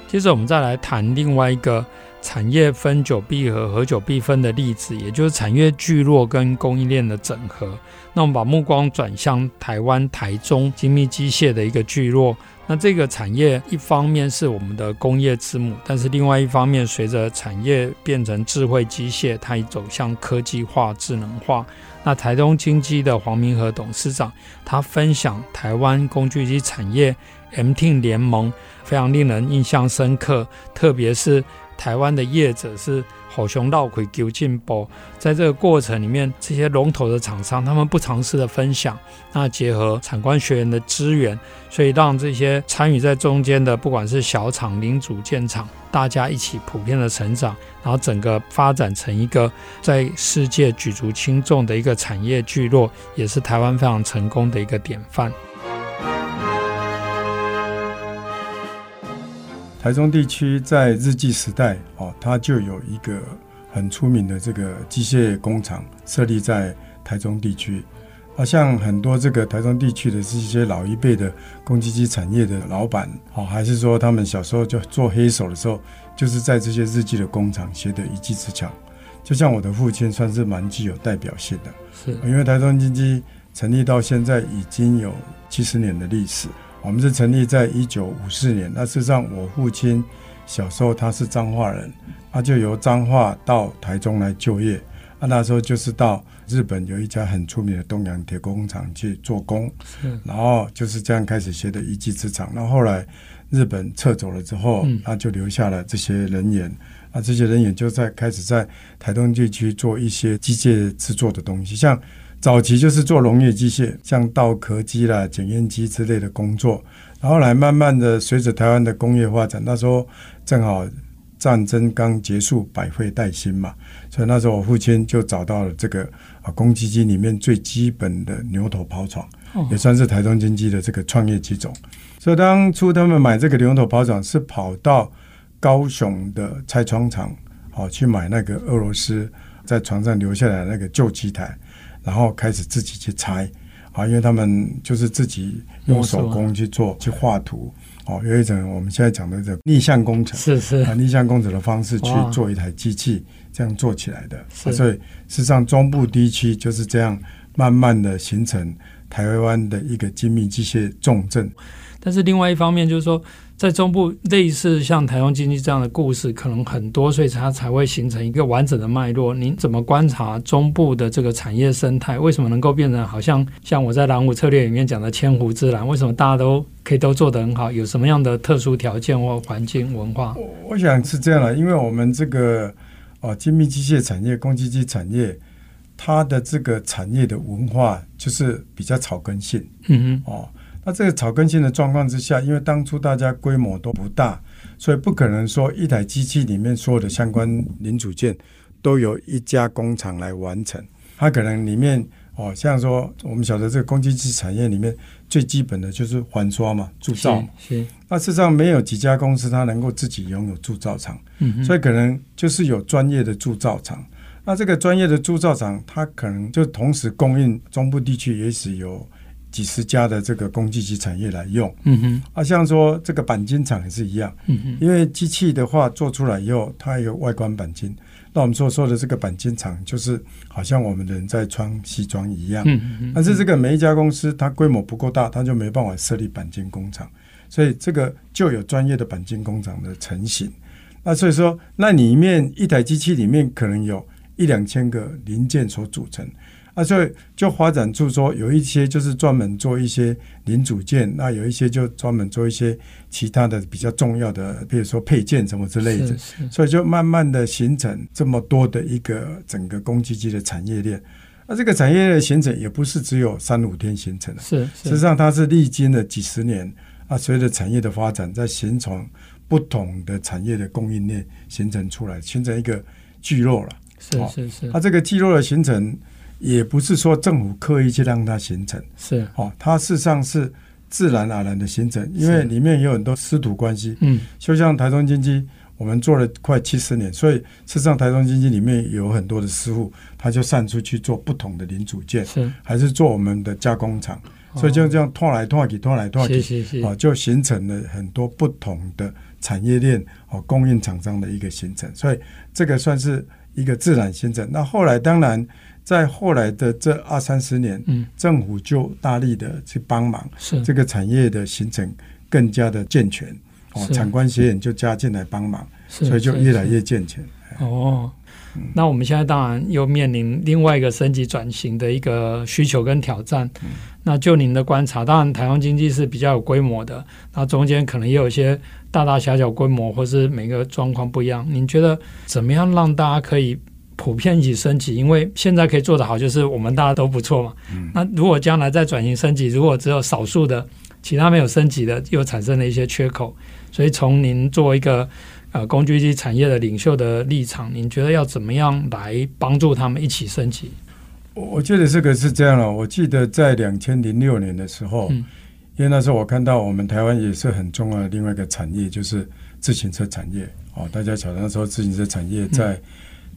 接着，我们再来谈另外一个产业分久必合、合久必分的例子，也就是产业聚落跟供应链的整合。那我们把目光转向台湾台中精密机械的一个聚落。那这个产业一方面是我们的工业之母，但是另外一方面，随着产业变成智慧机械，它已走向科技化、智能化。那台中精机的黄明和董事长，他分享台湾工具机产业 M T 联盟，非常令人印象深刻，特别是台湾的业者是。好熊绕回求进步，在这个过程里面，这些龙头的厂商他们不尝试的分享，那结合产官学研的资源，所以让这些参与在中间的，不管是小厂、零组件厂，大家一起普遍的成长，然后整个发展成一个在世界举足轻重的一个产业聚落，也是台湾非常成功的一个典范。台中地区在日据时代哦，它就有一个很出名的这个机械工厂设立在台中地区。啊，像很多这个台中地区的这些老一辈的公积机产业的老板，哦，还是说他们小时候就做黑手的时候，就是在这些日记的工厂学的一技之长。就像我的父亲，算是蛮具有代表性的。是，因为台中经济成立到现在已经有七十年的历史。我们是成立在一九五四年。那事实上，我父亲小时候他是彰化人，他就由彰化到台中来就业。啊，那时候就是到日本有一家很出名的东洋铁工厂去做工，然后就是这样开始学的一技之长。那后来日本撤走了之后，那就留下了这些人员。那这些人员就在开始在台东地区做一些机械制作的东西，像。早期就是做农业机械，像稻壳机啦、检验机之类的工作，然后来慢慢的随着台湾的工业发展，那时候正好战争刚结束，百废待兴嘛，所以那时候我父亲就找到了这个啊，公积金里面最基本的牛头刨床，也算是台中经济的这个创业机种。所以当初他们买这个牛头刨床，是跑到高雄的拆窗厂，好去买那个俄罗斯在床上留下来的那个旧机台。然后开始自己去拆，啊，因为他们就是自己用手工去做、去画图，哦，有一种我们现在讲的这逆向工程，是是。啊，逆向工程的方式去做一台机器，这样做起来的。所以，事实上中部地区就是。这样慢慢的形成台湾的一个精密机械重镇。但是另外一方面就是说，在中部类似像台湾经济这样的故事可能很多，所以它才会形成一个完整的脉络。您怎么观察中部的这个产业生态？为什么能够变成好像像我在蓝湖策略里面讲的千湖之蓝？为什么大家都可以都做得很好？有什么样的特殊条件或环境文化？我我想是这样的，因为我们这个哦精密机械产业、工机机产业，它的这个产业的文化就是比较草根性。嗯哼，哦。那这个草根性的状况之下，因为当初大家规模都不大，所以不可能说一台机器里面所有的相关零组件都由一家工厂来完成。它可能里面哦，像说我们晓得这个工机机产业里面最基本的就是环刷嘛，铸造。是。那事实上没有几家公司它能够自己拥有铸造厂，嗯，所以可能就是有专业的铸造厂。那这个专业的铸造厂，它可能就同时供应中部地区，也许有。几十家的这个工具机产业来用，嗯哼，啊，像说这个钣金厂也是一样，嗯哼，因为机器的话做出来以后，它有外观钣金，那我们所说的这个钣金厂，就是好像我们人在穿西装一样，嗯哼，但是这个每一家公司它规模不够大，它就没办法设立钣金工厂，所以这个就有专业的钣金工厂的成型。那所以说，那里面一台机器里面可能有一两千个零件所组成。啊，所以就发展出说，有一些就是专门做一些零组件，那有一些就专门做一些其他的比较重要的，比如说配件什么之类的。所以就慢慢的形成这么多的一个整个公积机的产业链。那这个产业链的形成也不是只有三五天形成的，是，实际上它是历经了几十年啊，随着产业的发展，在形成不同的产业的供应链形成出来，形成一个聚落了。是是是。它这个聚落的形成。也不是说政府刻意去让它形成，是。哦，它事实上是自然而然的形成，因为里面有很多师徒关系。嗯，就像台中经济，我们做了快七十年，所以事实上台中经济里面有很多的师傅，他就散出去做不同的零组件，是。还是做我们的加工厂，所以就这样拖来拖去，拖来拖去，啊，就形成了很多不同的产业链哦，供应厂商的一个形成，所以这个算是一个自然形成。那后来当然。在后来的这二三十年，嗯，政府就大力的去帮忙，是这个产业的形成更加的健全，哦，产官学研就加进来帮忙，所以就越来越健全。哦，那我们现在当然又面临另外一个升级转型的一个需求跟挑战。嗯、那就您的观察，当然台湾经济是比较有规模的，那中间可能也有一些大大小小规模，或是每个状况不一样。您觉得怎么样让大家可以？普遍一起升级，因为现在可以做得好，就是我们大家都不错嘛。嗯。那如果将来再转型升级，如果只有少数的其他没有升级的，又产生了一些缺口。所以从您作为一个呃工具机产业的领袖的立场，您觉得要怎么样来帮助他们一起升级？我觉得这个是这样了。我记得在两千零六年的时候，嗯，因为那时候我看到我们台湾也是很重要的另外一个产业，就是自行车产业。哦，大家晓得那时候自行车产业在。嗯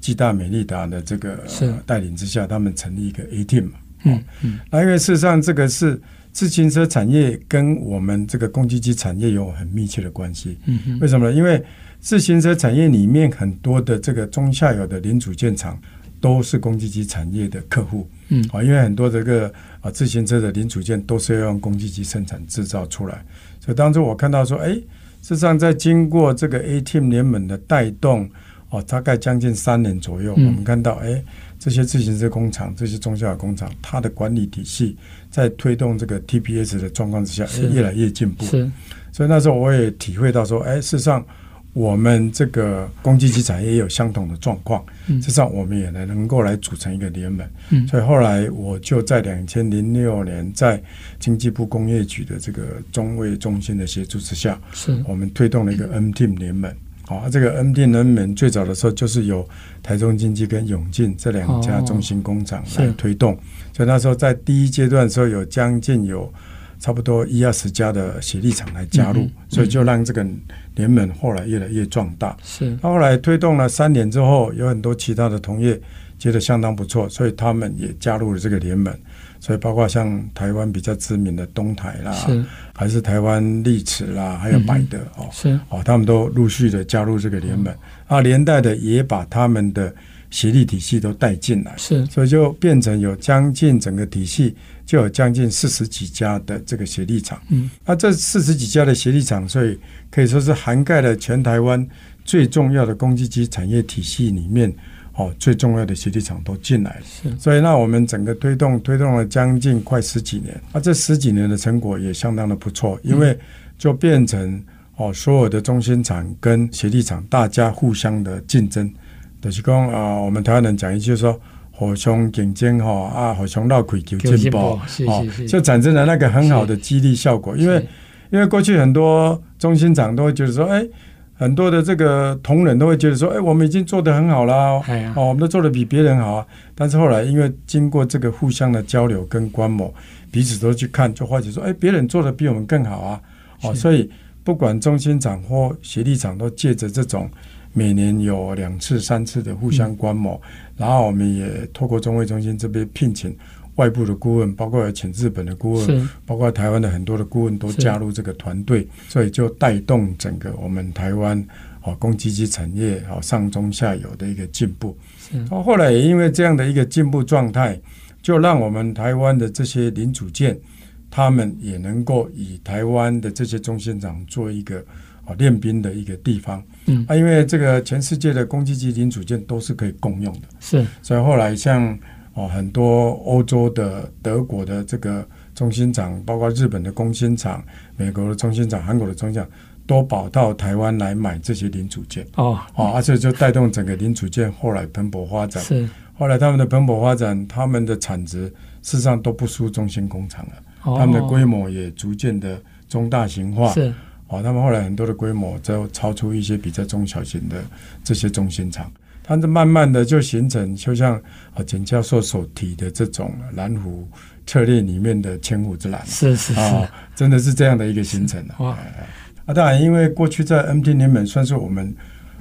暨大美利达的这个带领之下，他们成立一个 A Team 嘛。嗯嗯。那因为事实上，这个是自行车产业跟我们这个工机机产业有很密切的关系。嗯嗯。为什么呢？因为自行车产业里面很多的这个中下游的零组件厂都是工机机产业的客户。嗯。啊，因为很多这个啊自行车的零组件都是要用工机机生产制造出来，所以当初我看到说，哎，事实上在经过这个 A Team 联盟的带动。哦，大概将近三年左右，嗯、我们看到，哎，这些自行车工厂、这些中小的工厂，它的管理体系在推动这个 TPS 的状况之下，越来越进步。是，所以那时候我也体会到说，哎，事实上我们这个公积机产业也有相同的状况，嗯，事实上我们也能能够来组成一个联盟。嗯，所以后来我就在两千零六年，在经济部工业局的这个中卫中心的协助之下，是我们推动了一个 M Team 联盟。哦，这个 M Team 联盟最早的时候就是由台中经济跟永进这两家中心工厂来推动，哦，所以那时候在第一阶段的时候有将近有差不多一二十家的协力厂来加入，嗯嗯，所以就让这个联盟后来越来越壮大。是，后来推动了三年之后，有很多其他的同业觉得相当不错，所以他们也加入了这个联盟。所以包括像台湾比较知名的东台啦，是。还是台湾力驰啦，还有百德、嗯、哦，是。哦，他们都陆续的加入这个联盟、嗯、啊，连带的也把他们的协力体系都带进来，是，所以就变成有将近整个体系就有将近四十几家的这个协力厂。嗯，那这四十几家的协力厂，所以可以说是涵盖了全台湾最重要的公积机产业体系里面哦，最重要的协力厂都进来了。是，所以那我们整个推动推动了将近快十几年，那这十几年的成果也相当的不错，因为就变成哦，所有的中心厂跟协力厂大家互相的竞争。就是讲啊，我们台湾人讲一句说，互相竞争哈啊，互相绕开求进步哦，就产生了那个很好的激励效果。因为因为过去很多中心厂都会觉得说，哎，很多的这个同仁都会觉得说，哎，我们已经做得很好了哦，我们都做得比别人好啊。但是后来因为经过这个互相的交流跟观摩，彼此都去看，就发觉说，哎，别人做得比我们更好啊。哦，所以不管中心厂或协力厂，都借着这种。每年有两次、三次的互相观摩，嗯、然后我们也透过中卫中心这边聘请外部的顾问，包括请日本的顾问，包括台湾的很多的顾问都加入这个团队，所以就带动整个我们台湾哦公积金产业哦上中下游的一个进步。后后来也因为这样的一个进步状态，就让我们台湾的这些零组件，他们也能够以台湾的这些中心厂做一个。哦，练兵的一个地方，嗯，啊，因为这个全世界的公积金零组件都是可以共用的，是，所以后来像哦很多欧洲的、德国的这个中心厂，包括日本的工薪厂、美国的中心厂、韩国的中心厂，都跑到台湾来买这些零组件，哦，哦，而且就带动整个零组件后来蓬勃发展，是，后来他们的蓬勃发展，他们的产值事实上都不输中心工厂了，哦，他们的规模也逐渐的中大型化，是。哦，他们后来很多的规模都超出一些比较中小型的这些中心厂，它就慢慢的就形成，就像啊简教授所提的这种蓝湖策略里面的千湖之蓝，是是是、哦，真的是这样的一个形成的。哇，啊，当然，因为过去在 MT 联盟算是我们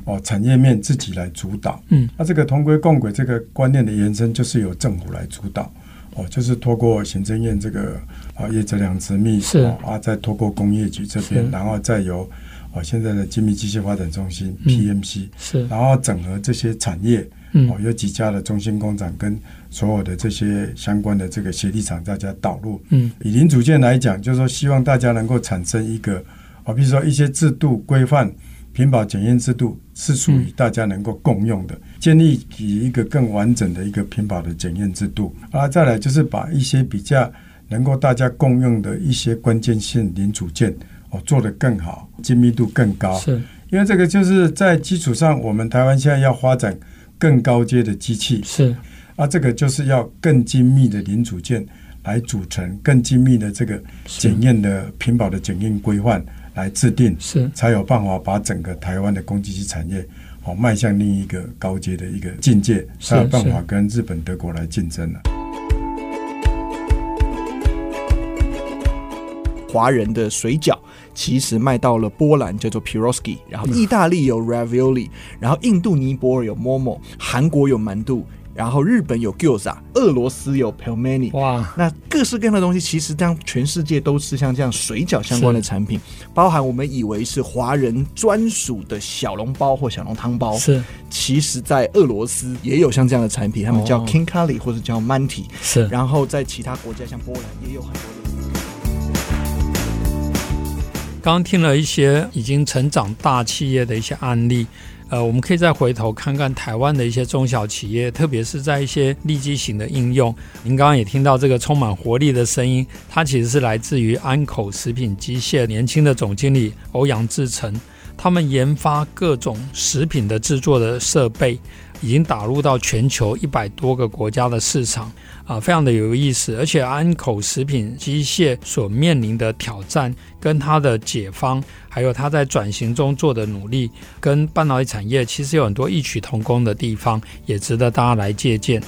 哦产业面自己来主导，嗯，那、啊、这个同归共轨这个观念的延伸，就是由政府来主导。哦，就是透过行政院这个啊业者两执秘是。啊，再透过工业局这边，然后再由哦现在的精密机械发展中心 PMC 是，然后整合这些产业，哦有几家的中心工厂跟所有的这些相关的这个协力厂大家导入，嗯，以零组件来讲，就是说希望大家能够产生一个啊，比如说一些制度规范。品保检验制度是属于大家能够共用的，建立起一个更完整的一个品保的检验制度。啊，再来就是把一些比较能够大家共用的一些关键性零组件哦做得更好，精密度更高。是，因为这个就是在基础上，我们台湾现在要发展更高阶的机器。是，啊，这个就是要更精密的零组件来组成更精密的这个检验的屏保的检验规范。来制定是才有办法把整个台湾的攻击机产业哦迈向另一个高阶的一个境界，才有办法跟日本、德国来竞争了。华人的水饺其实卖到了波兰叫做 Pieroski；然后意大利有 Ravioli，然后印度尼泊尔有 Momo，韩国有馒头。然后日本有 Gyoza，俄罗斯有 Pelmeni，哇，那各式各样的东西，其实当全世界都吃像这样水饺相关的产品，包含我们以为是华人专属的小笼包或小笼汤包，是，其实在俄罗斯也有像这样的产品，他们叫 Khinkali 或者叫 Manti，是，然后在其他国家像波兰也有很多的。刚刚刚听了一些已经成长大企业的一些案例。呃，我们可以再回头看看台湾的一些中小企业，特别是在一些利基型的应用。您刚刚也听到这个充满活力的声音，它其实是来自于安口食品机械年轻的总经理欧阳志成，他们研发各种食品的制作的设备，已经打入到全球一百多个国家的市场。啊，非常的有意思，而且安口食品机械所面临的挑战，跟它的解方，还有它在转型中做的努力，跟半导体产业其实有很多异曲同工的地方，也值得大家来借鉴。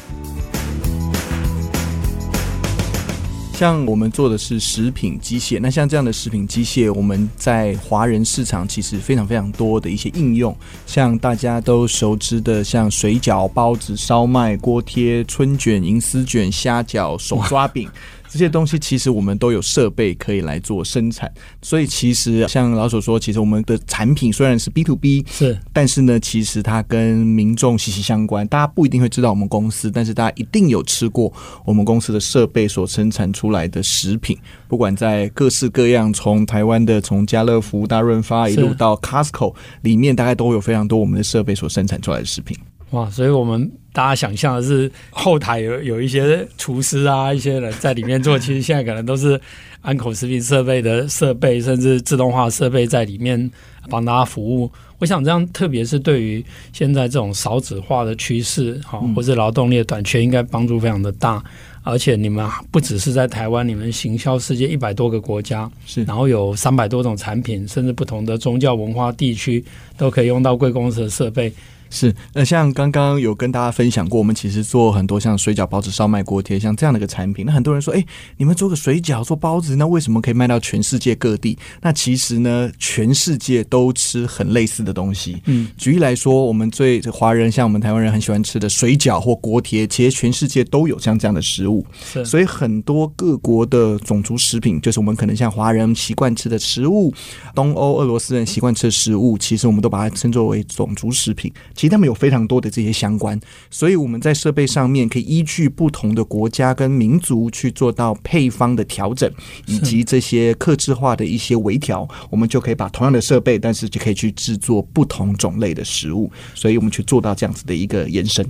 像我们做的是食品机械，那像这样的食品机械，我们在华人市场其实非常非常多的一些应用，像大家都熟知的，像水饺、包子、烧麦、锅贴、春卷、银丝卷、虾饺、手抓饼，这些东西其实我们都有设备可以来做生产。所以其实像老手说，其实我们的产品虽然是 B to B，是，但是呢，其实它跟民众息息相关。大家不一定会知道我们公司，但是大家一定有吃过我们公司的设备所生产出来的食品，不管在各式各样，从台湾的从家乐福、大润发一路到 Costco 里面，大概都有非常多我们的设备所生产出来的食品。哇，所以我们大家想象的是后台有有一些厨师啊，一些人在里面做，其实现在可能都是安口食品设备的设备，甚至自动化设备在里面帮大家服务。我想这样，特别是对于现在这种少子化的趋势，哈，或者劳动力的短缺，应该帮助非常的大。而且你们不只是在台湾，你们行销世界一百多个国家，是，然后有三百多种产品，甚至不同的宗教文化地区都可以用到贵公司的设备。是，那像刚刚有跟大家分享过，我们其实做很多像水饺、包子、烧麦、锅贴，像这样的一个产品。那很多人说，哎，你们做个水饺、做包子，那为什么可以卖到全世界各地？那其实呢，全世界都吃很类似的东西。嗯，举例来说，我们最华人，像我们台湾人很喜欢吃的水饺或锅贴，其实全世界都有像这样的食物。是，所以很多各国的种族食品，就是我们可能像华人习惯吃的食物，东欧、俄罗斯人习惯吃的食物，其实我们都把它称作为种族食品。其实他们有非常多的这些相关，所以我们在设备上面可以依据不同的国家跟民族去做到配方的调整，以及这些克制化的一些微调，我们就可以把同样的设备，但是就可以去制作不同种类的食物，所以我们去做到这样子的一个延伸。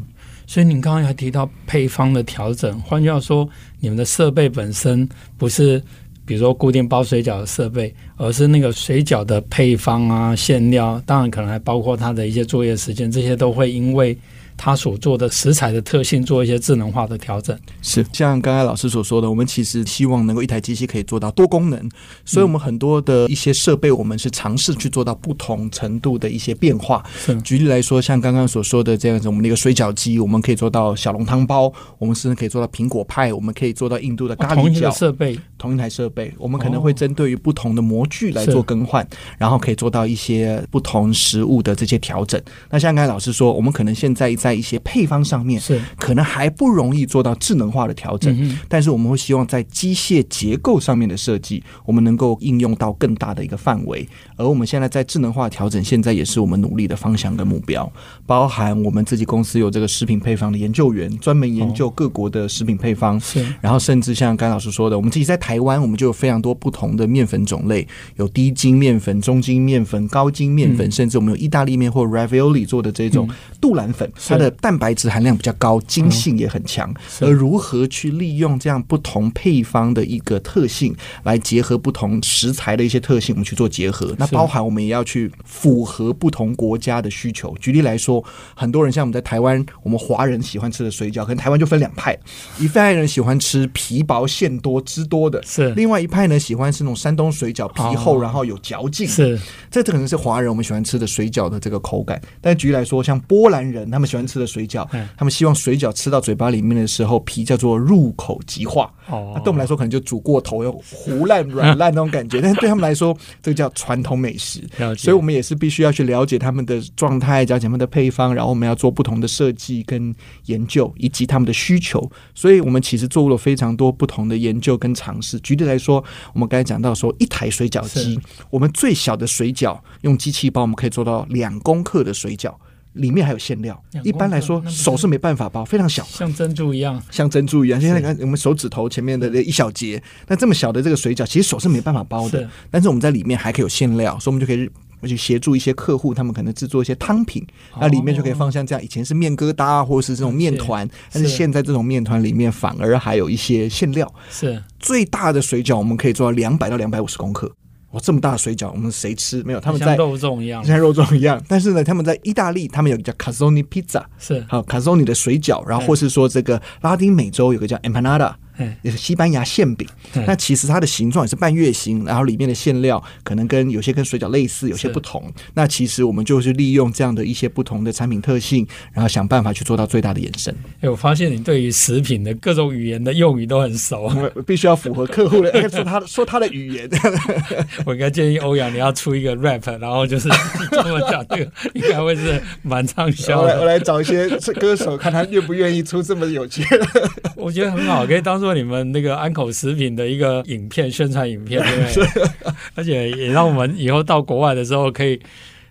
所以您刚刚还提到配方的调整，换句话说，你们的设备本身不是。比如说固定包水饺的设备，而是那个水饺的配方啊、馅料，当然可能还包括它的一些作业时间，这些都会因为。他所做的食材的特性做一些智能化的调整，是像刚才老师所说的，我们其实希望能够一台机器可以做到多功能，所以我们很多的一些设备，我们是尝试去做到不同程度的一些变化。是举例来说，像刚刚所说的这样子，我们那个水饺机，我们可以做到小笼汤包，我们甚至可以做到苹果派，我们可以做到印度的咖喱饺。设备同一台设备，我们可能会针对于不同的模具来做更换，然后可以做到一些不同食物的这些调整。那像刚才老师说，我们可能现在在一些配方上面是可能还不容易做到智能化的调整，嗯，但是我们会希望在机械结构上面的设计，我们能够应用到更大的一个范围。而我们现在在智能化调整，现在也是我们努力的方向跟目标。包含我们自己公司有这个食品配方的研究员，专门研究各国的食品配方。是，然后甚至像甘老师说的，我们自己在台湾，我们就有非常多不同的面粉种类，有低筋面粉、中筋面粉、高筋面粉，甚至我们有意大利面或 Ravioli 做的这种杜兰粉，它的蛋白质含量比较高，筋性也很强。而如何去利用这样不同配方的一个特性，来结合不同食材的一些特性，我们去做结合。那包含我们也要去符合不同国家的需求。举例来说，很多人像我们在台湾，我们华人喜欢吃的水饺，可能台湾就分两派：一派人喜欢吃皮薄馅多汁多的，是；另外一派呢喜欢是那种山东水饺，皮厚然后有嚼劲。是，这可能是华人我们喜欢吃的水饺的这个口感。但举例来说，像波兰人他们喜欢吃的水饺。他们希望水饺吃到嘴巴里面的时候，皮叫做入口即化。哦，那对我们来说可能就煮过头，又糊烂软烂那种感觉。但是对他们来说，这个叫传统美食。所以我们也是必须要去了解他们的状态，了解他们的配方，然后我们要做不同的设计跟研究，以及他们的需求。所以我们其实做了非常多不同的研究跟尝试。举例来说，我们刚才讲到说，一台水饺机，我们最小的水饺用机器包，我们可以做到两公克的水饺。里面还有馅料，一般来说手是没办法包，非常小，像珍珠一样，像珍珠一样。现在看我们手指头前面的一小节，那这么小的这个水饺，其实手是没办法包的。但是我们在里面还可以有馅料，所以我们就可以去协助一些客户，他们可能制作一些汤品，那里面就可以放像这样。以前是面疙瘩或者是这种面团，但是现在这种面团里面反而还有一些馅料。是最大的水饺，我们可以做到两百到两百五十公克。哇，这么大的水饺，我们谁吃？没有，他们在像肉粽一样，像肉粽一样。但是呢，他们在意大利，他们有个叫 c a z o n i Pizza，是好 c a z o n i 的水饺，然后或是说这个拉丁美洲有个叫 Empanada。也是西班牙馅饼，那其实它的形状也是半月形，然后里面的馅料可能跟有些跟水饺类似，有些不同。那其实我们就是利用这样的一些不同的产品特性，然后想办法去做到最大的延伸。哎，我发现你对于食品的各种语言的用语都很熟，必须要符合客户的 说他说他的语言。我应该建议欧阳你要出一个 rap，然后就是 这么讲，这个应该会是蛮畅销的。我来，我来找一些歌手，看他愿不愿意出这么有趣的。我觉得很好，可以当做。做你们那个安口食品的一个影片宣传影片，对不对？而且也让我们以后到国外的时候可以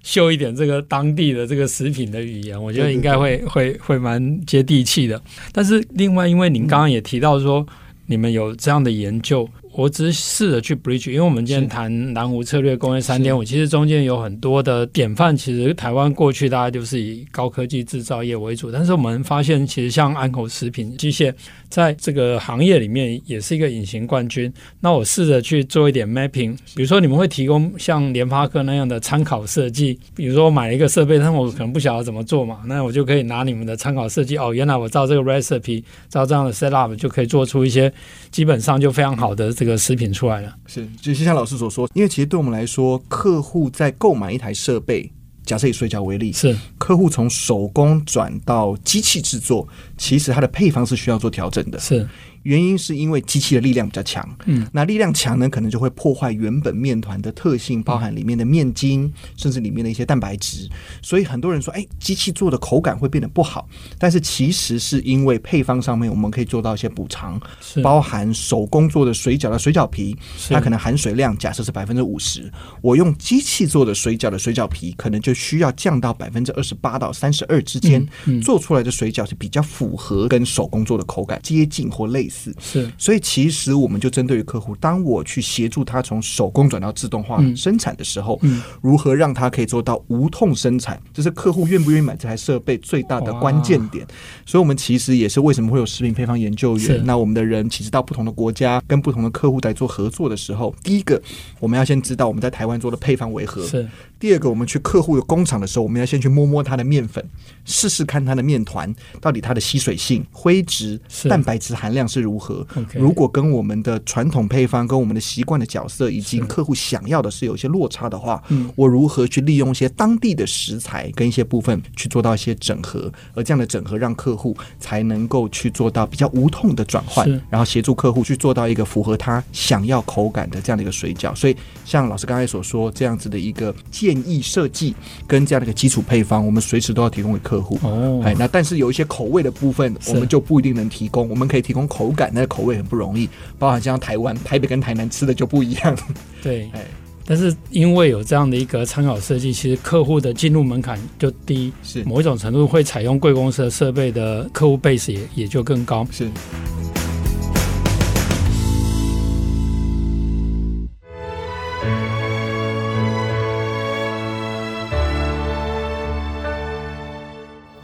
秀一点这个当地的这个食品的语言，我觉得应该会会会蛮接地气的。但是另外，因为您刚刚也提到说你们有这样的研究。我只是试着去 bridge，因为我们今天谈南湖策略工业三点五，其实中间有很多的典范。其实台湾过去大家就是以高科技制造业为主，但是我们发现，其实像安口食品机械，在这个行业里面也是一个隐形冠军。那我试着去做一点 mapping，比如说你们会提供像联发科那样的参考设计，比如说我买了一个设备，但我可能不晓得怎么做嘛，那我就可以拿你们的参考设计，哦，原来我照这个 recipe，照这样的 set up 就可以做出一些基本上就非常好的这个。食品出来了，是，就像老师所说，因为其实对我们来说，客户在购买一台设备，假设以水饺为例，是客户从手工转到机器制作，其实它的配方是需要做调整的，是。原因是因为机器的力量比较强，嗯，那力量强呢，可能就会破坏原本面团的特性，包含里面的面筋，甚至里面的一些蛋白质。所以很多人说，哎，机器做的口感会变得不好。但是其实是因为配方上面我们可以做到一些补偿，包含手工做的水饺的水饺皮，它可能含水量假设是百分之五十，我用机器做的水饺的水饺皮，可能就需要降到百分之二十八到三十二之间，做出来的水饺是比较符合跟手工做的口感接近或类似。是，所以其实我们就针对于客户，当我去协助他从手工转到自动化生产的时候，嗯，如何让他可以做到无痛生产，这是客户愿不愿意买这台设备最大的关键点。所以，我们其实也是为什么会有食品配方研究员。那我们的人其实到不同的国家，跟不同的客户在做合作的时候，第一个我们要先知道我们在台湾做的配方为何。是。第二个，我们去客户的工厂的时候，我们要先去摸摸它的面粉，试试看它的面团到底它的吸水性、灰质、蛋白质含量是如何。如果跟我们的传统配方、跟我们的习惯的角色以及客户想要的是有一些落差的话，我如何去利用一些当地的食材跟一些部分去做到一些整合，而这样的整合让客户才能够去做到比较无痛的转换，然后协助客户去做到一个符合他想要口感的这样的一个水饺。所以，像老师刚才所说这样子的一个建议。意设计跟这样的一个基础配方，我们随时都要提供给客户。哦，哎，那但是有一些口味的部分，我们就不一定能提供。我们可以提供口感，那个口味很不容易。包含像台湾台北跟台南吃的就不一样。对，哎，但是因为有这样的一个参考设计，其实客户的进入门槛就低，是某一种程度会采用贵公司的设备的客户 base 也也就更高。是。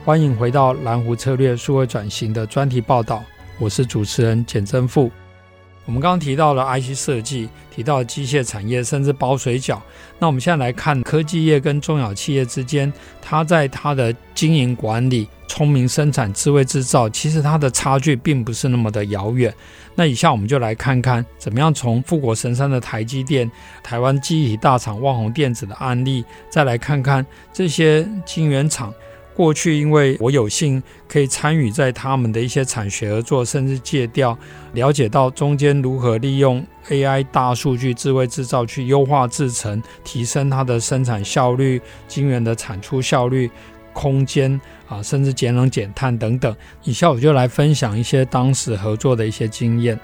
欢迎回到蓝湖策略数位转型的专题报道，我是主持人简正富。我们刚刚提到了 IC 设计，提到了机械产业，甚至包水饺。那我们现在来看科技业跟中小企业之间，它在它的经营管理、聪明生产、智慧制造，其实它的差距并不是那么的遥远。那以下我们就来看看，怎么样从富国神山的台积电、台湾记忆体大厂旺宏电子的案例，再来看看这些晶圆厂。过去，因为我有幸可以参与在他们的一些产学合作，甚至借调，了解到中间如何利用 AI、大数据、智慧制造去优化制程，提升它的生产效率、晶圆的产出效率、空间啊，甚至节能减碳等等。以下我就来分享一些当时合作的一些经验。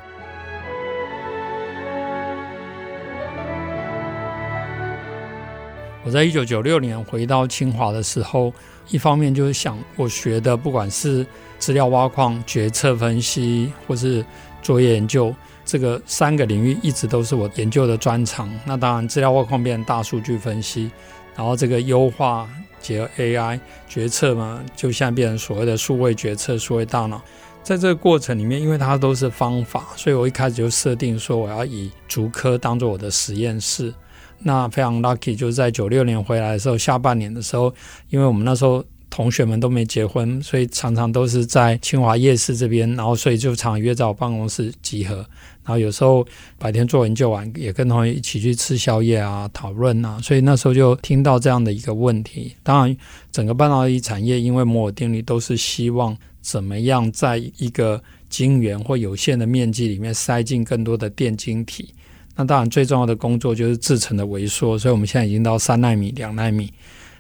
我在一九九六年回到清华的时候，一方面就是想我学的，不管是资料挖矿、决策分析，或是作业研究，这个三个领域一直都是我研究的专长。那当然，资料挖矿变成大数据分析，然后这个优化结合 AI 决策嘛，就现在变成所谓的数位决策、数位大脑。在这个过程里面，因为它都是方法，所以我一开始就设定说，我要以竹科当做我的实验室。那非常 lucky，就是在九六年回来的时候，下半年的时候，因为我们那时候同学们都没结婚，所以常常都是在清华夜市这边，然后所以就常约在我办公室集合，然后有时候白天做研究完，也跟同学一起去吃宵夜啊、讨论啊，所以那时候就听到这样的一个问题。当然，整个半导体产业因为摩尔定律都是希望怎么样在一个晶圆或有限的面积里面塞进更多的电晶体。那当然，最重要的工作就是制程的萎缩，所以我们现在已经到三纳米、两纳米。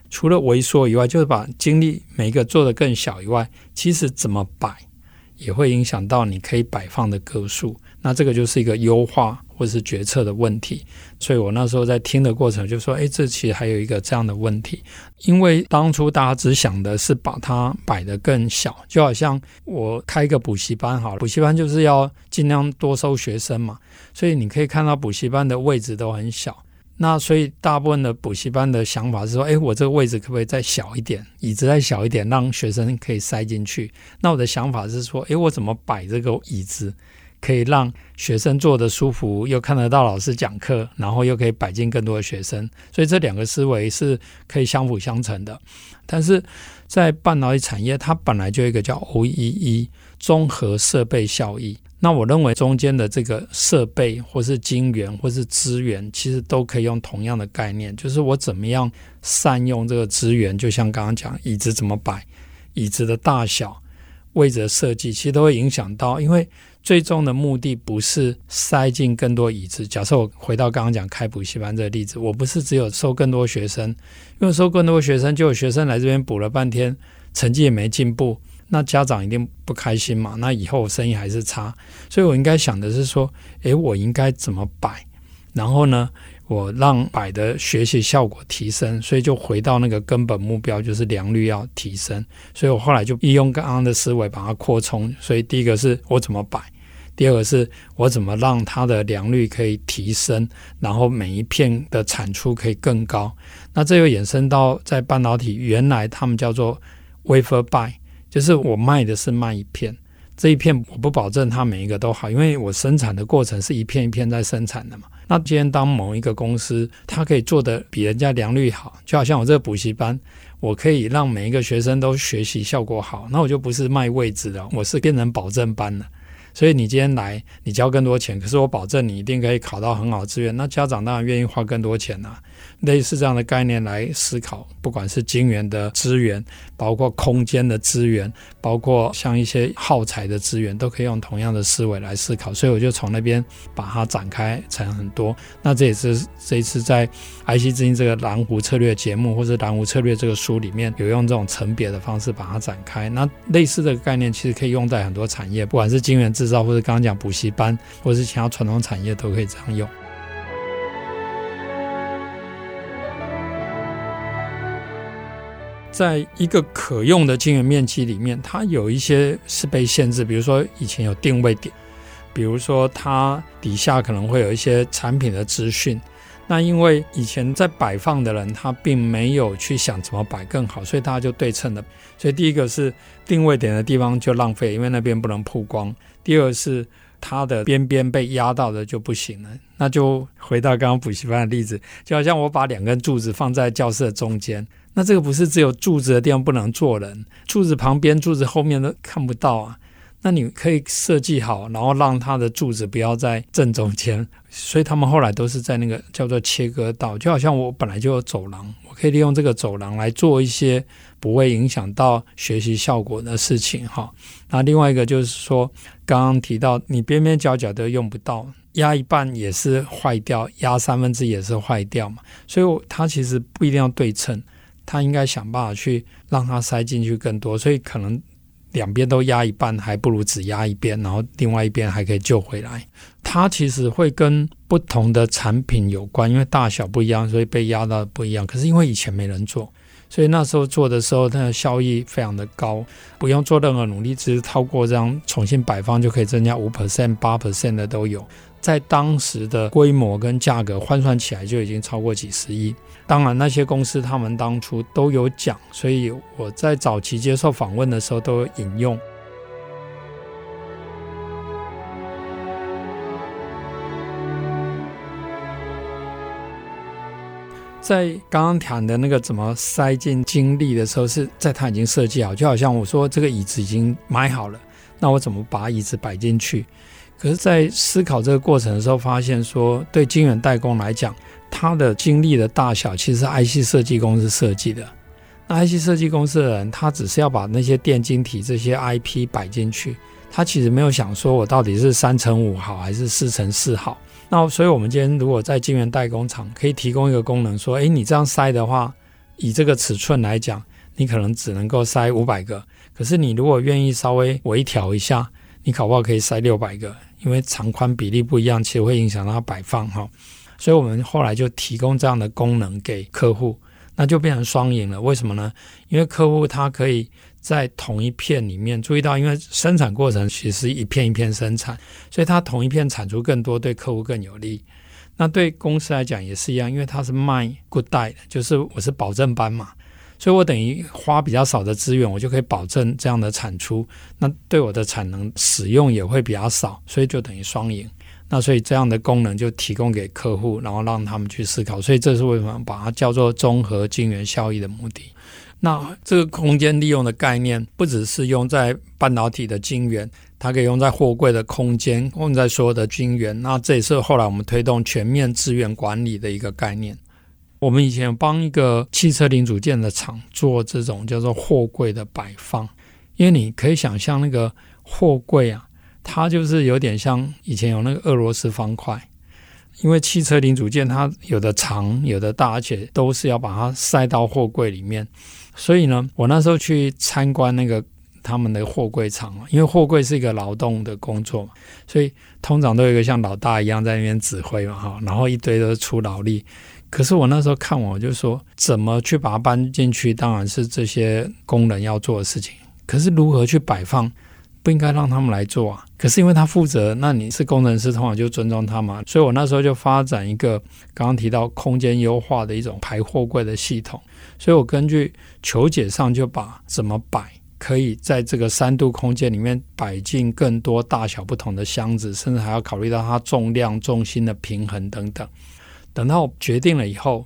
除了萎缩以外，就是把精力每一个做得更小以外，其实怎么摆也会影响到你可以摆放的个数。那这个就是一个优化或是决策的问题。所以我那时候在听的过程就说：“诶，这其实还有一个这样的问题，因为当初大家只想的是把它摆得更小，就好像我开一个补习班好了，补习班就是要尽量多收学生嘛，所以你可以看到补习班的位置都很小。”那所以大部分的补习班的想法是说，诶，我这个位置可不可以再小一点，椅子再小一点，让学生可以塞进去？那我的想法是说，诶，我怎么摆这个椅子，可以让学生坐得舒服，又看得到老师讲课，然后又可以摆进更多的学生？所以这两个思维是可以相辅相成的。但是在半导体产业，它本来就有一个叫 OEE 综合设备效益。那我认为中间的这个设备，或是晶圆，或是资源，其实都可以用同样的概念，就是我怎么样善用这个资源。就像刚刚讲，椅子怎么摆，椅子的大小、位置的设计，其实都会影响到。因为最终的目的不是塞进更多椅子。假设我回到刚刚讲开补习班这个例子，我不是只有收更多学生，因为收更多学生，就有学生来这边补了半天，成绩也没进步。那家长一定不开心嘛？那以后生意还是差，所以我应该想的是说，诶，我应该怎么摆？然后呢，我让摆的学习效果提升，所以就回到那个根本目标，就是良率要提升。所以我后来就利用刚刚的思维把它扩充。所以第一个是我怎么摆，第二个是我怎么让它的良率可以提升，然后每一片的产出可以更高。那这又衍生到在半导体，原来他们叫做 wafer buy。就是我卖的是卖一片，这一片我不保证它每一个都好，因为我生产的过程是一片一片在生产的嘛。那今天当某一个公司它可以做得比人家良率好，就好像我这个补习班，我可以让每一个学生都学习效果好，那我就不是卖位置的，我是变成保证班了。所以你今天来，你交更多钱，可是我保证你一定可以考到很好的志愿，那家长当然愿意花更多钱啊。类似这样的概念来思考，不管是晶圆的资源，包括空间的资源，包括像一些耗材的资源，都可以用同样的思维来思考。所以我就从那边把它展开成很多。那这也是这一次在 IC 之音这个蓝湖策略节目，或者蓝湖策略这个书里面有用这种层别的方式把它展开。那类似的概念其实可以用在很多产业，不管是晶圆制造，或者刚刚讲补习班，或者是其他传统产业，都可以这样用。在一个可用的晶圆面积里面，它有一些是被限制，比如说以前有定位点，比如说它底下可能会有一些产品的资讯。那因为以前在摆放的人，他并没有去想怎么摆更好，所以大家就对称了。所以第一个是定位点的地方就浪费，因为那边不能曝光；第二是它的边边被压到的就不行了。那就回到刚刚补习班的例子，就好像我把两根柱子放在教室的中间。那这个不是只有柱子的地方不能坐人，柱子旁边、柱子后面都看不到啊。那你可以设计好，然后让它的柱子不要在正中间。所以他们后来都是在那个叫做切割道，就好像我本来就有走廊，我可以利用这个走廊来做一些不会影响到学习效果的事情哈。那另外一个就是说，刚刚提到你边边角角都用不到，压一半也是坏掉，压三分之一也是坏掉嘛。所以它其实不一定要对称。他应该想办法去让它塞进去更多，所以可能两边都压一半，还不如只压一边，然后另外一边还可以救回来。它其实会跟不同的产品有关，因为大小不一样，所以被压到不一样。可是因为以前没人做，所以那时候做的时候，它的效益非常的高，不用做任何努力，只是透过这样重新摆放就可以增加五 percent、八 percent 的都有。在当时的规模跟价格换算起来，就已经超过几十亿。当然，那些公司他们当初都有讲，所以我在早期接受访问的时候都有引用。在刚刚谈的那个怎么塞进晶粒的时候，是在他已经设计好，就好像我说这个椅子已经买好了，那我怎么把椅子摆进去？可是，在思考这个过程的时候，发现说，对晶圆代工来讲，它的晶粒的大小其实是 IC 设计公司设计的。那 IC 设计公司的人，他只是要把那些电晶体这些 IP 摆进去，他其实没有想说我到底是三乘五好还是四乘四好。那所以，我们今天如果在晶圆代工厂可以提供一个功能，说，诶，你这样塞的话，以这个尺寸来讲，你可能只能够塞五百个。可是你如果愿意稍微微调一下，你搞不好可以塞六百个，因为长宽比例不一样，其实会影响到它摆放哈。所以我们后来就提供这样的功能给客户，那就变成双赢了。为什么呢？因为客户他可以在同一片里面注意到，因为生产过程其实一片一片生产，所以他同一片产出更多，对客户更有利。那对公司来讲也是一样，因为它是卖 good die 的，就是我是保证班嘛。所以我等于花比较少的资源，我就可以保证这样的产出。那对我的产能使用也会比较少，所以就等于双赢。那所以这样的功能就提供给客户，然后让他们去思考。所以这是为什么把它叫做综合晶圆效益的目的。那这个空间利用的概念，不只是用在半导体的晶圆，它可以用在货柜的空间，用在所有的晶圆。那这也是后来我们推动全面资源管理的一个概念。我们以前帮一个汽车零组件的厂做这种叫做货柜的摆放，因为你可以想象那个货柜啊，它就是有点像以前有那个俄罗斯方块，因为汽车零组件它有的长有的大，而且都是要把它塞到货柜里面，所以呢，我那时候去参观那个他们的货柜厂，因为货柜是一个劳动的工作嘛，所以通常都有一个像老大一样在那边指挥嘛，哈，然后一堆都是出劳力。可是我那时候看，我就说怎么去把它搬进去，当然是这些工人要做的事情。可是如何去摆放，不应该让他们来做啊。可是因为他负责，那你是工程师，通常就尊重他嘛。所以我那时候就发展一个刚刚提到空间优化的一种排货柜的系统。所以我根据求解上就把怎么摆，可以在这个三度空间里面摆进更多大小不同的箱子，甚至还要考虑到它重量、重心的平衡等等。等到决定了以后，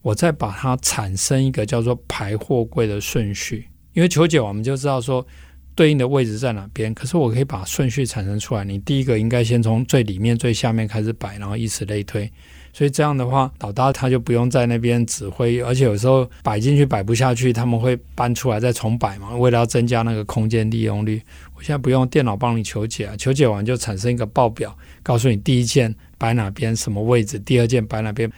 我再把它产生一个叫做排货柜的顺序。因为求解我们就知道说对应的位置在哪边，可是我可以把顺序产生出来。你第一个应该先从最里面最下面开始摆，然后以此类推。所以这样的话，老大他就不用在那边指挥，而且有时候摆进去摆不下去，他们会搬出来再重摆嘛，为了要增加那个空间利用率。我现在不用电脑帮你求解啊，求解完就产生一个报表，告诉你第一件。摆哪边什么位置？第二件摆哪边？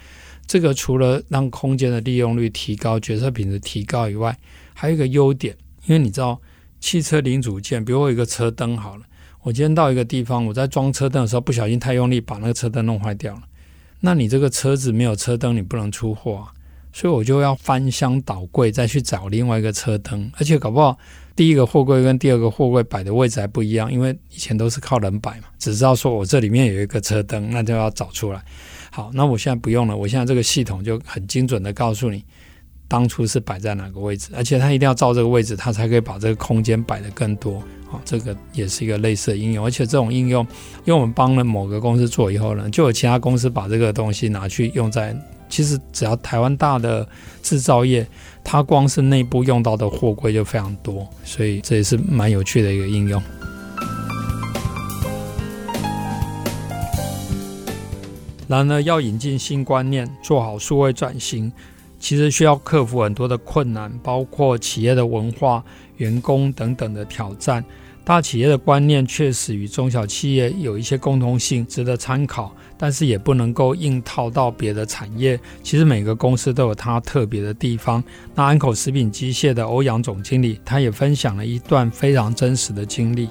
这个除了让空间的利用率提高、决策品质提高以外，还有一个优点，因为你知道汽车零组件，比如我有一个车灯好了，我今天到一个地方，我在装车灯的时候不小心太用力，把那个车灯弄坏掉了。那你这个车子没有车灯，你不能出货啊，所以我就要翻箱倒柜再去找另外一个车灯，而且搞不好。第一个货柜跟第二个货柜摆的位置还不一样，因为以前都是靠人摆嘛，只知道说我这里面有一个车灯，那就要找出来。好，那我现在不用了，我现在这个系统就很精准的告诉你，当初是摆在哪个位置，而且它一定要照这个位置，它才可以把这个空间摆得更多。好，这个也是一个类似的应用，而且这种应用，因为我们帮了某个公司做以后呢，就有其他公司把这个东西拿去用在。其实只要台湾大的制造业，它光是内部用到的货柜就非常多，所以这也是蛮有趣的一个应用。然而，要引进新观念，做好数位转型，其实需要克服很多的困难，包括企业的文化、员工等等的挑战。大企业的观念确实与中小企业有一些共通性，值得参考，但是也不能够硬套到别的产业。其实每个公司都有它特别的地方。那安口食品机械的欧阳总经理，他也分享了一段非常真实的经历。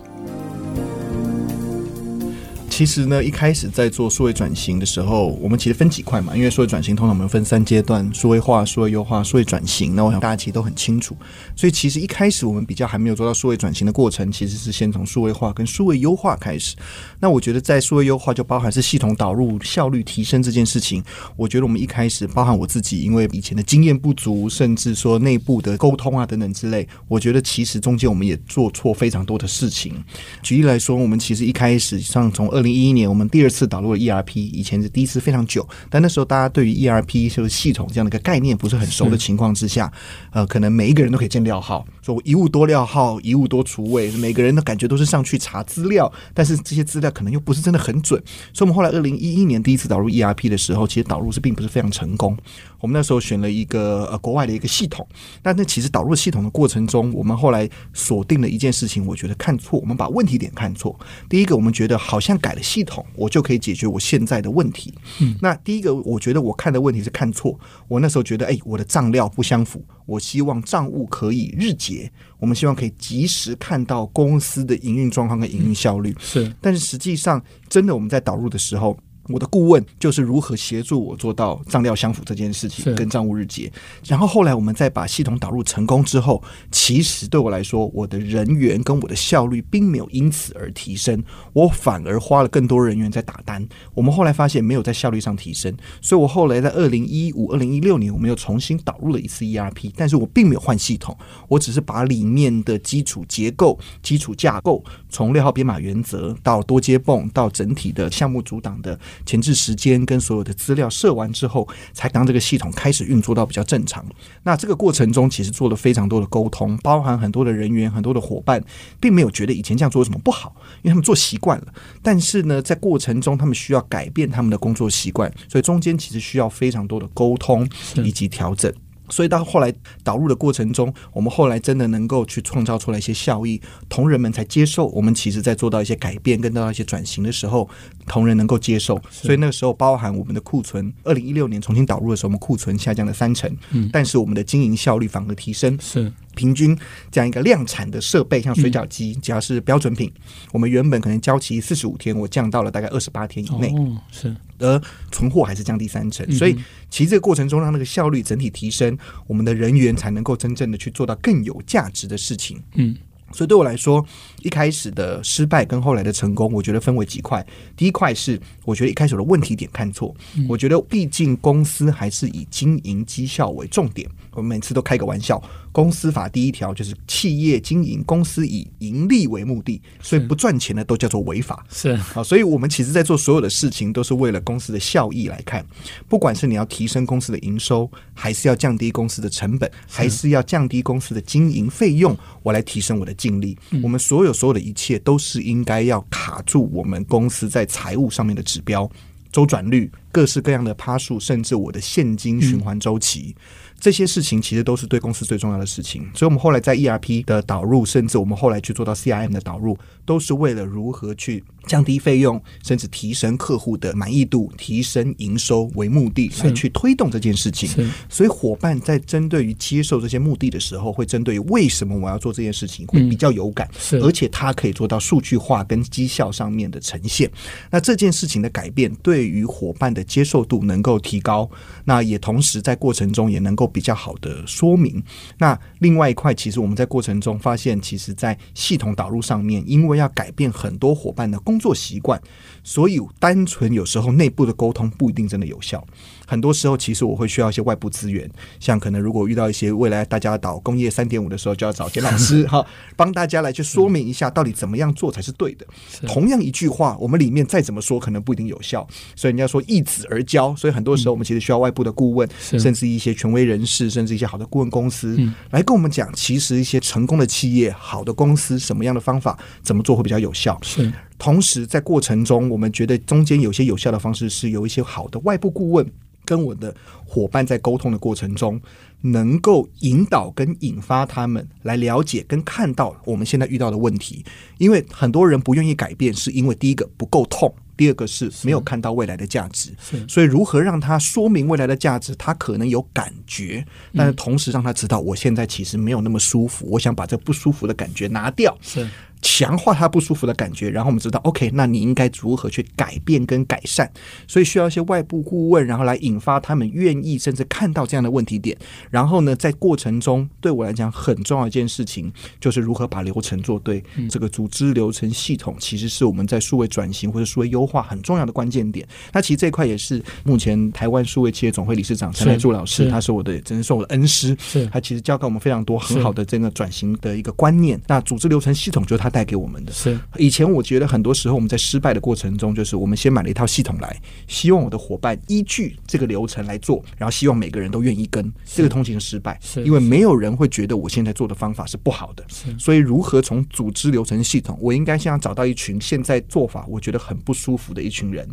其实呢，一开始在做数位转型的时候，我们其实分几块嘛，因为数位转型通常我们分三阶段：数位化、数位优化、数位转型。那我想大家其实都很清楚，所以其实一开始我们比较还没有做到数位转型的过程，其实是先从数位化跟数位优化开始。那我觉得在数位优化就包含是系统导入、效率提升这件事情。我觉得我们一开始包含我自己，因为以前的经验不足，甚至说内部的沟通啊等等之类，我觉得其实中间我们也做错非常多的事情。举例来说，我们其实一开始像从二零一一年，我们第二次导入了 ERP，以前是第一次非常久，但那时候大家对于 ERP 就是系统这样的一个概念不是很熟的情况之下，呃，可能每一个人都可以建料号，说我一物多料号，一物多厨卫，每个人的感觉都是上去查资料，但是这些资料可能又不是真的很准，所以我们后来二零一一年第一次导入 ERP 的时候，其实导入是并不是非常成功。我们那时候选了一个呃国外的一个系统，但那其实导入系统的过程中，我们后来锁定了一件事情，我觉得看错，我们把问题点看错。第一个，我们觉得好像改了系统，我就可以解决我现在的问题。嗯，那第一个，我觉得我看的问题是看错。我那时候觉得，哎，我的账料不相符。我希望账务可以日结，我们希望可以及时看到公司的营运状况跟营运效率。是，但是实际上，真的我们在导入的时候。我的顾问就是如何协助我做到账料相符这件事情，跟账务日结。然后后来我们再把系统导入成功之后，其实对我来说，我的人员跟我的效率并没有因此而提升，我反而花了更多人员在打单。我们后来发现没有在效率上提升，所以我后来在二零一五、二零一六年，我们又重新导入了一次 ERP，但是我并没有换系统，我只是把里面的基础结构、基础架构，从六号编码原则到多接泵，到整体的项目主档的。前置时间跟所有的资料设完之后，才当这个系统开始运作到比较正常。那这个过程中，其实做了非常多的沟通，包含很多的人员、很多的伙伴，并没有觉得以前这样做有什么不好，因为他们做习惯了。但是呢，在过程中，他们需要改变他们的工作习惯，所以中间其实需要非常多的沟通以及调整。所以到后来导入的过程中，我们后来真的能够去创造出来一些效益，同仁们才接受。我们其实在做到一些改变跟到一些转型的时候，同仁能够接受。所以那个时候，包含我们的库存，二零一六年重新导入的时候，我们库存下降了三成，嗯，但是我们的经营效率反而提升。是。平均这样一个量产的设备，像水饺机，只要是标准品，我们原本可能交期四十五天，我降到了大概二十八天以内。是，而存货还是降低三成，所以其实这个过程中让那个效率整体提升，我们的人员才能够真正的去做到更有价值的事情。嗯。所以对我来说，一开始的失败跟后来的成功，我觉得分为几块。第一块是我觉得一开始的问题点看错。我觉得毕竟公司还是以经营绩效为重点。我们每次都开个玩笑，公司法第一条就是企业经营公司以盈利为目的，所以不赚钱的都叫做违法。是啊，所以我们其实在做所有的事情都是为了公司的效益来看。不管是你要提升公司的营收，还是要降低公司的成本，还是要降低公司的经营费用，我来提升我的。尽力，我们所有所有的一切都是应该要卡住我们公司在财务上面的指标，周转率、各式各样的趴数，甚至我的现金循环周期。这些事情其实都是对公司最重要的事情，所以我们后来在 ERP 的导入，甚至我们后来去做到 CRM 的导入，都是为了如何去降低费用，甚至提升客户的满意度、提升营收为目的来去推动这件事情。所以伙伴在针对于接受这些目的的时候，会针对于为什么我要做这件事情，会比较有感，而且他可以做到数据化跟绩效上面的呈现。那这件事情的改变，对于伙伴的接受度能够提高，那也同时在过程中也能够。比较好的说明。那另外一块，其实我们在过程中发现，其实，在系统导入上面，因为要改变很多伙伴的工作习惯，所以单纯有时候内部的沟通不一定真的有效。很多时候，其实我会需要一些外部资源，像可能如果遇到一些未来大家导工业三点五的时候，就要找简老师 哈，帮大家来去说明一下到底怎么样做才是对的。同样一句话，我们里面再怎么说，可能不一定有效。所以人家说一子而教，所以很多时候我们其实需要外部的顾问，甚至一些权威人士，甚至一些好的顾问公司来跟我们讲，其实一些成功的企业、好的公司，什么样的方法怎么做会比较有效。是，同时在过程中，我们觉得中间有些有效的方式是有一些好的外部顾问。跟我的伙伴在沟通的过程中，能够引导跟引发他们来了解跟看到我们现在遇到的问题。因为很多人不愿意改变，是因为第一个不够痛，第二个是没有看到未来的价值。所以如何让他说明未来的价值，他可能有感觉，但是同时让他知道，我现在其实没有那么舒服，我想把这不舒服的感觉拿掉。是。强化他不舒服的感觉，然后我们知道，OK，那你应该如何去改变跟改善？所以需要一些外部顾问，然后来引发他们愿意甚至看到这样的问题点。然后呢，在过程中，对我来讲很重要一件事情，就是如何把流程做对。这个组织流程系统其实是我们在数位转型或者数位优化很重要的关键点。那其实这一块也是目前台湾数位企业总会理事长陈来柱老师，他是我的，真的是我的恩师。是，他其实教给我们非常多很好的这个转型的一个观念。那组织流程系统就是他。带给我们的。是。以前，我觉得很多时候我们在失败的过程中，就是我们先买了一套系统来，希望我的伙伴依据这个流程来做，然后希望每个人都愿意跟，这个通行失败，因为没有人会觉得我现在做的方法是不好的。所以如何从组织流程系统，我应该先要找到一群现在做法我觉得很不舒服的一群人，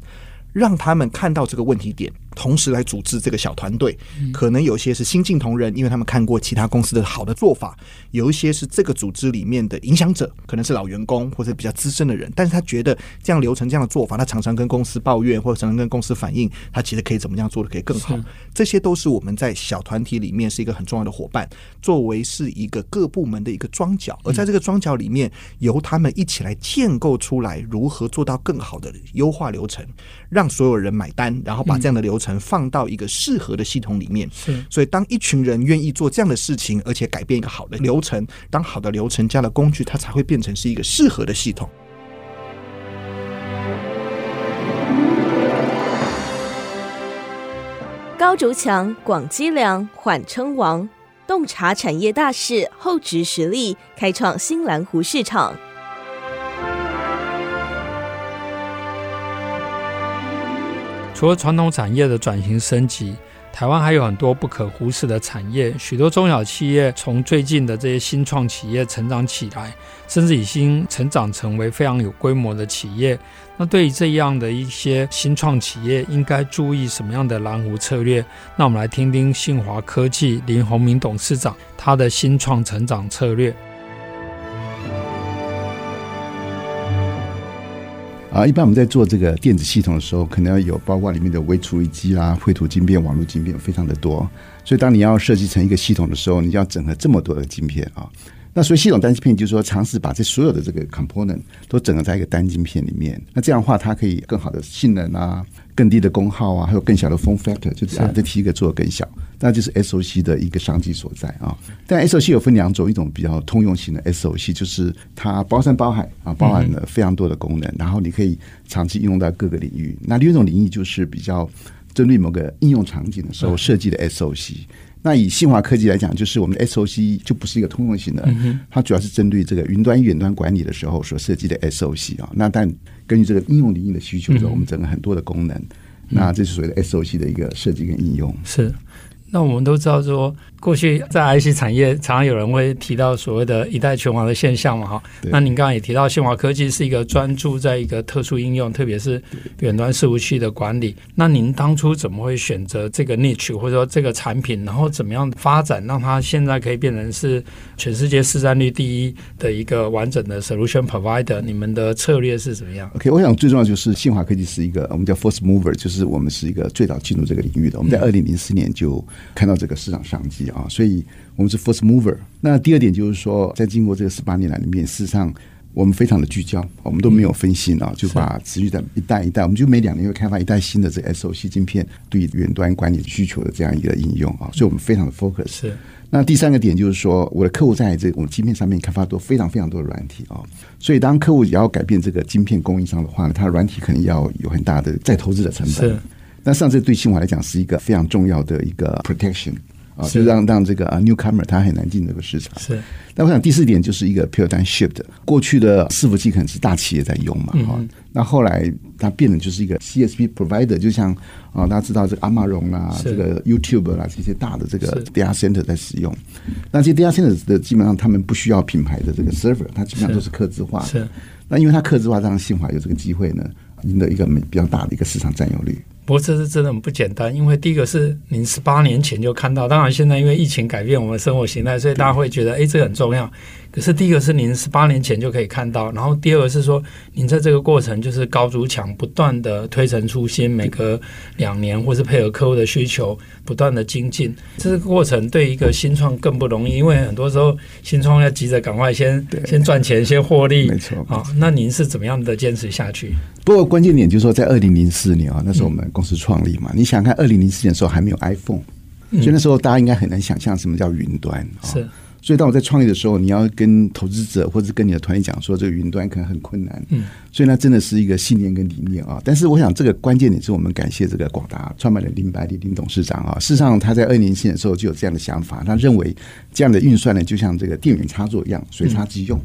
让他们看到这个问题点，同时来组织这个小团队。可能有些是新进同仁，因为他们看过其他公司的好的做法；有一些是这个组织里面的影响者，可能是老员工或者比较资深的人，但是他觉得这样流程、这样的做法，他常常跟公司抱怨，或者常常跟公司反映，他其实可以怎么样做的可以更好。这些都是我们在小团体里面是一个很重要的伙伴，作为是一个各部门的一个庄脚，而在这个庄脚里面，由他们一起来建构出来如何做到更好的优化流程，让所有人买单，然后把这样的流程放到一个适合的系统里面。是，所以当一群人愿意做这样的事情，而且改变一个好的流程，当好的流程加了工具，它才会变成是一个适合的系统。高筑墙，广积粮，缓称王。洞察产业大势，厚植实力，开创新蓝湖市场。除了传统产业的转型升级，台湾还有很多不可忽视的产业，许多中小企业从最近的这些新创企业成长起来，甚至已经成长成为非常有规模的企业。那对于这样的一些新创企业，应该注意什么样的蓝湖策略？那我们来听听信华科技林宏明董事长他的新创成长策略。啊，一般我们在做这个电子系统的时候，可能要有包括里面的微处理机啦、绘图晶片、网络晶片，非常的多。所以，当你要设计成一个系统的时候，你要整合这么多的晶片啊。那所以系统单晶片就是说，尝试把这所有的这个 component 都整合在一个单晶片里面。那这样的话，它可以更好的性能啊，更低的功耗啊，还有更小的 form factor，就这样这体积可做得更小。那就是 SOC 的一个商机所在啊。但 SOC 有分两种，一种比较通用型的 SOC，就是它包山包海啊，包含了非常多的功能，然后你可以长期应用到各个领域。那另一种领域就是比较针对某个应用场景的时候设计的 SOC。那以信华科技来讲，就是我们的 SOC 就不是一个通用型的，它主要是针对这个云端远端管理的时候所设计的 SOC 啊。那但根据这个应用领域的需求，我们整个很多的功能，那这是所谓的 SOC 的一个设计跟应用。是。那我们都知道说，过去在 IC 产业，常常有人会提到所谓的一代拳王的现象嘛，哈。那您刚刚也提到，新华科技是一个专注在一个特殊应用，特别是远端伺服器的管理。那您当初怎么会选择这个 niche 或者说这个产品，然后怎么样发展，让它现在可以变成是全世界市占率第一的一个完整的 solution provider？你们的策略是怎么样？OK，我想最重要就是新华科技是一个我们叫 first mover，就是我们是一个最早进入这个领域的。我们在二零零四年就看到这个市场商机啊，所以我们是 first mover。那第二点就是说，在经过这个十八年来里面，事实上我们非常的聚焦，我们都没有分心啊，就把持续的一代一代，我们就每两年会开发一代新的这个 SOC 晶片，对远端管理需求的这样一个应用啊，所以我们非常的 focus。是。那第三个点就是说，我的客户在这个我们晶片上面开发多非常非常多的软体啊，所以当客户也要改变这个晶片供应商的话呢，它的软体可能要有很大的再投资的成本。是。那上次对清华来讲是一个非常重要的一个 protection 啊，就让让这个啊 newcomer 他很难进这个市场。是。但我想第四点就是一个 paradigm shift，过去的伺服器可能是大企业在用嘛，哈、嗯。那后来它变成就是一个 CSP provider，就像啊大家知道这个阿玛荣啊，这个 YouTube 啊这些大的这个 data center 在使用。那这些 data center 的基本上他们不需要品牌的这个 server，它基本上都是客制化的。是。那因为它客制化，让信华有这个机会呢，赢得一个比较大的一个市场占有率。不过这是真的很不简单，因为第一个是您十八年前就看到，当然现在因为疫情改变我们生活形态，所以大家会觉得，哎，这很重要。可是第一个是您十八年前就可以看到，然后第二个是说，您在这个过程就是高筑墙，不断的推陈出新，每隔两年或是配合客户的需求，不断的精进。这个过程对一个新创更不容易，因为很多时候新创要急着赶快先先赚钱，先获利。没错啊，那您是怎么样的坚持下去？不过关键点就是说，在二零零四年啊，那时候我们公司创立嘛，嗯、你想看二零零四年的时候还没有 iPhone，、嗯、所以那时候大家应该很难想象什么叫云端是。所以，当我在创业的时候，你要跟投资者或者跟你的团队讲说，这个云端可能很困难。嗯，所以那真的是一个信念跟理念啊。但是，我想这个关键点是我们感谢这个广达创办人林百里林董事长啊。事实上，他在二零零七年的时候就有这样的想法，他认为这样的运算呢，就像这个电源插座一样，随插即用。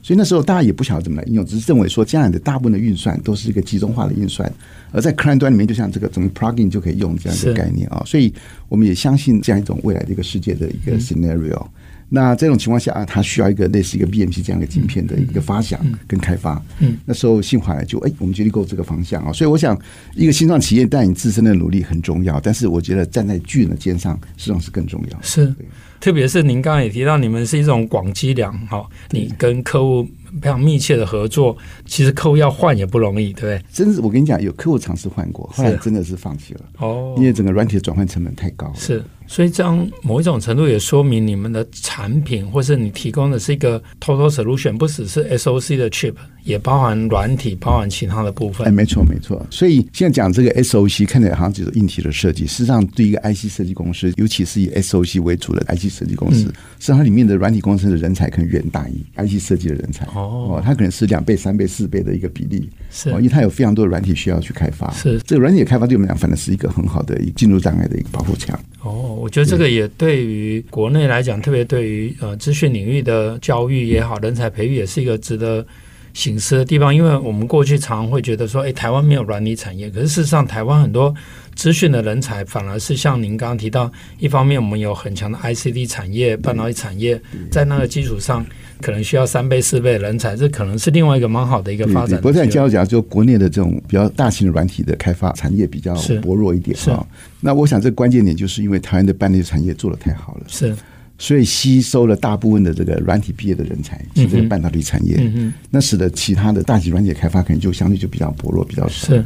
所以那时候大家也不晓得怎么来应用，只是认为说，这样的大部分的运算都是一个集中化的运算，而在 client 端里面，就像这个怎么 plugin 就可以用这样一个概念啊。所以，我们也相信这样一种未来的一个世界的一个 scenario。那这种情况下啊，它需要一个类似一个 BMP 这样的晶片的一个发想跟开发。嗯，那时候信华就哎，我们决定 go 这个方向啊。所以我想，一个新创企业带你自身的努力很重要，但是我觉得站在巨人的肩上，实际上是更重要。是，特别是您刚刚也提到，你们是一种广积粮哈，你跟客户。非常密切的合作，其实客户要换也不容易，对不对？真是我跟你讲，有客户尝试换过，后来真的是放弃了哦，因为整个软体的转换成本太高了。是。所以这样某一种程度也说明你们的产品，或是你提供的是一个 total solution，不只是 SOC 的 chip，也包含软体，包含其他的部分。哎，没错没错。所以现在讲这个 SOC，看起来好像只是硬体的设计，事实上对一个 IC 设计公司，尤其是以 SOC 为主的 IC 设计公司，嗯、实际上它里面的软体公司的人才可能远大于 IC 设计的人才。哦，它可能是两倍、三倍、四倍的一个比例。是，因为它有非常多的软体需要去开发。是，这个软体的开发对我们讲，反正是一个很好的一个进入障碍的一个保护墙。哦，我觉得这个也对于国内来讲，特别对于呃资讯领域的教育也好，人才培育也是一个值得省思的地方。因为我们过去常常会觉得说，哎，台湾没有软体产业，可是事实上，台湾很多资讯的人才反而是像您刚刚提到，一方面我们有很强的 ICD 产业、半导体产业，在那个基础上。可能需要三倍四倍的人才，这可能是另外一个蛮好的一个发展。不过在教育讲，就国内的这种比较大型的软体的开发产业比较薄弱一点啊。那我想这个关键点就是因为台湾的半导体产业做得太好了，是，所以吸收了大部分的这个软体毕业的人才是这个半导体产业，嗯嗯，那使得其他的大型软体开发可能就相对就比较薄弱，比较少。是。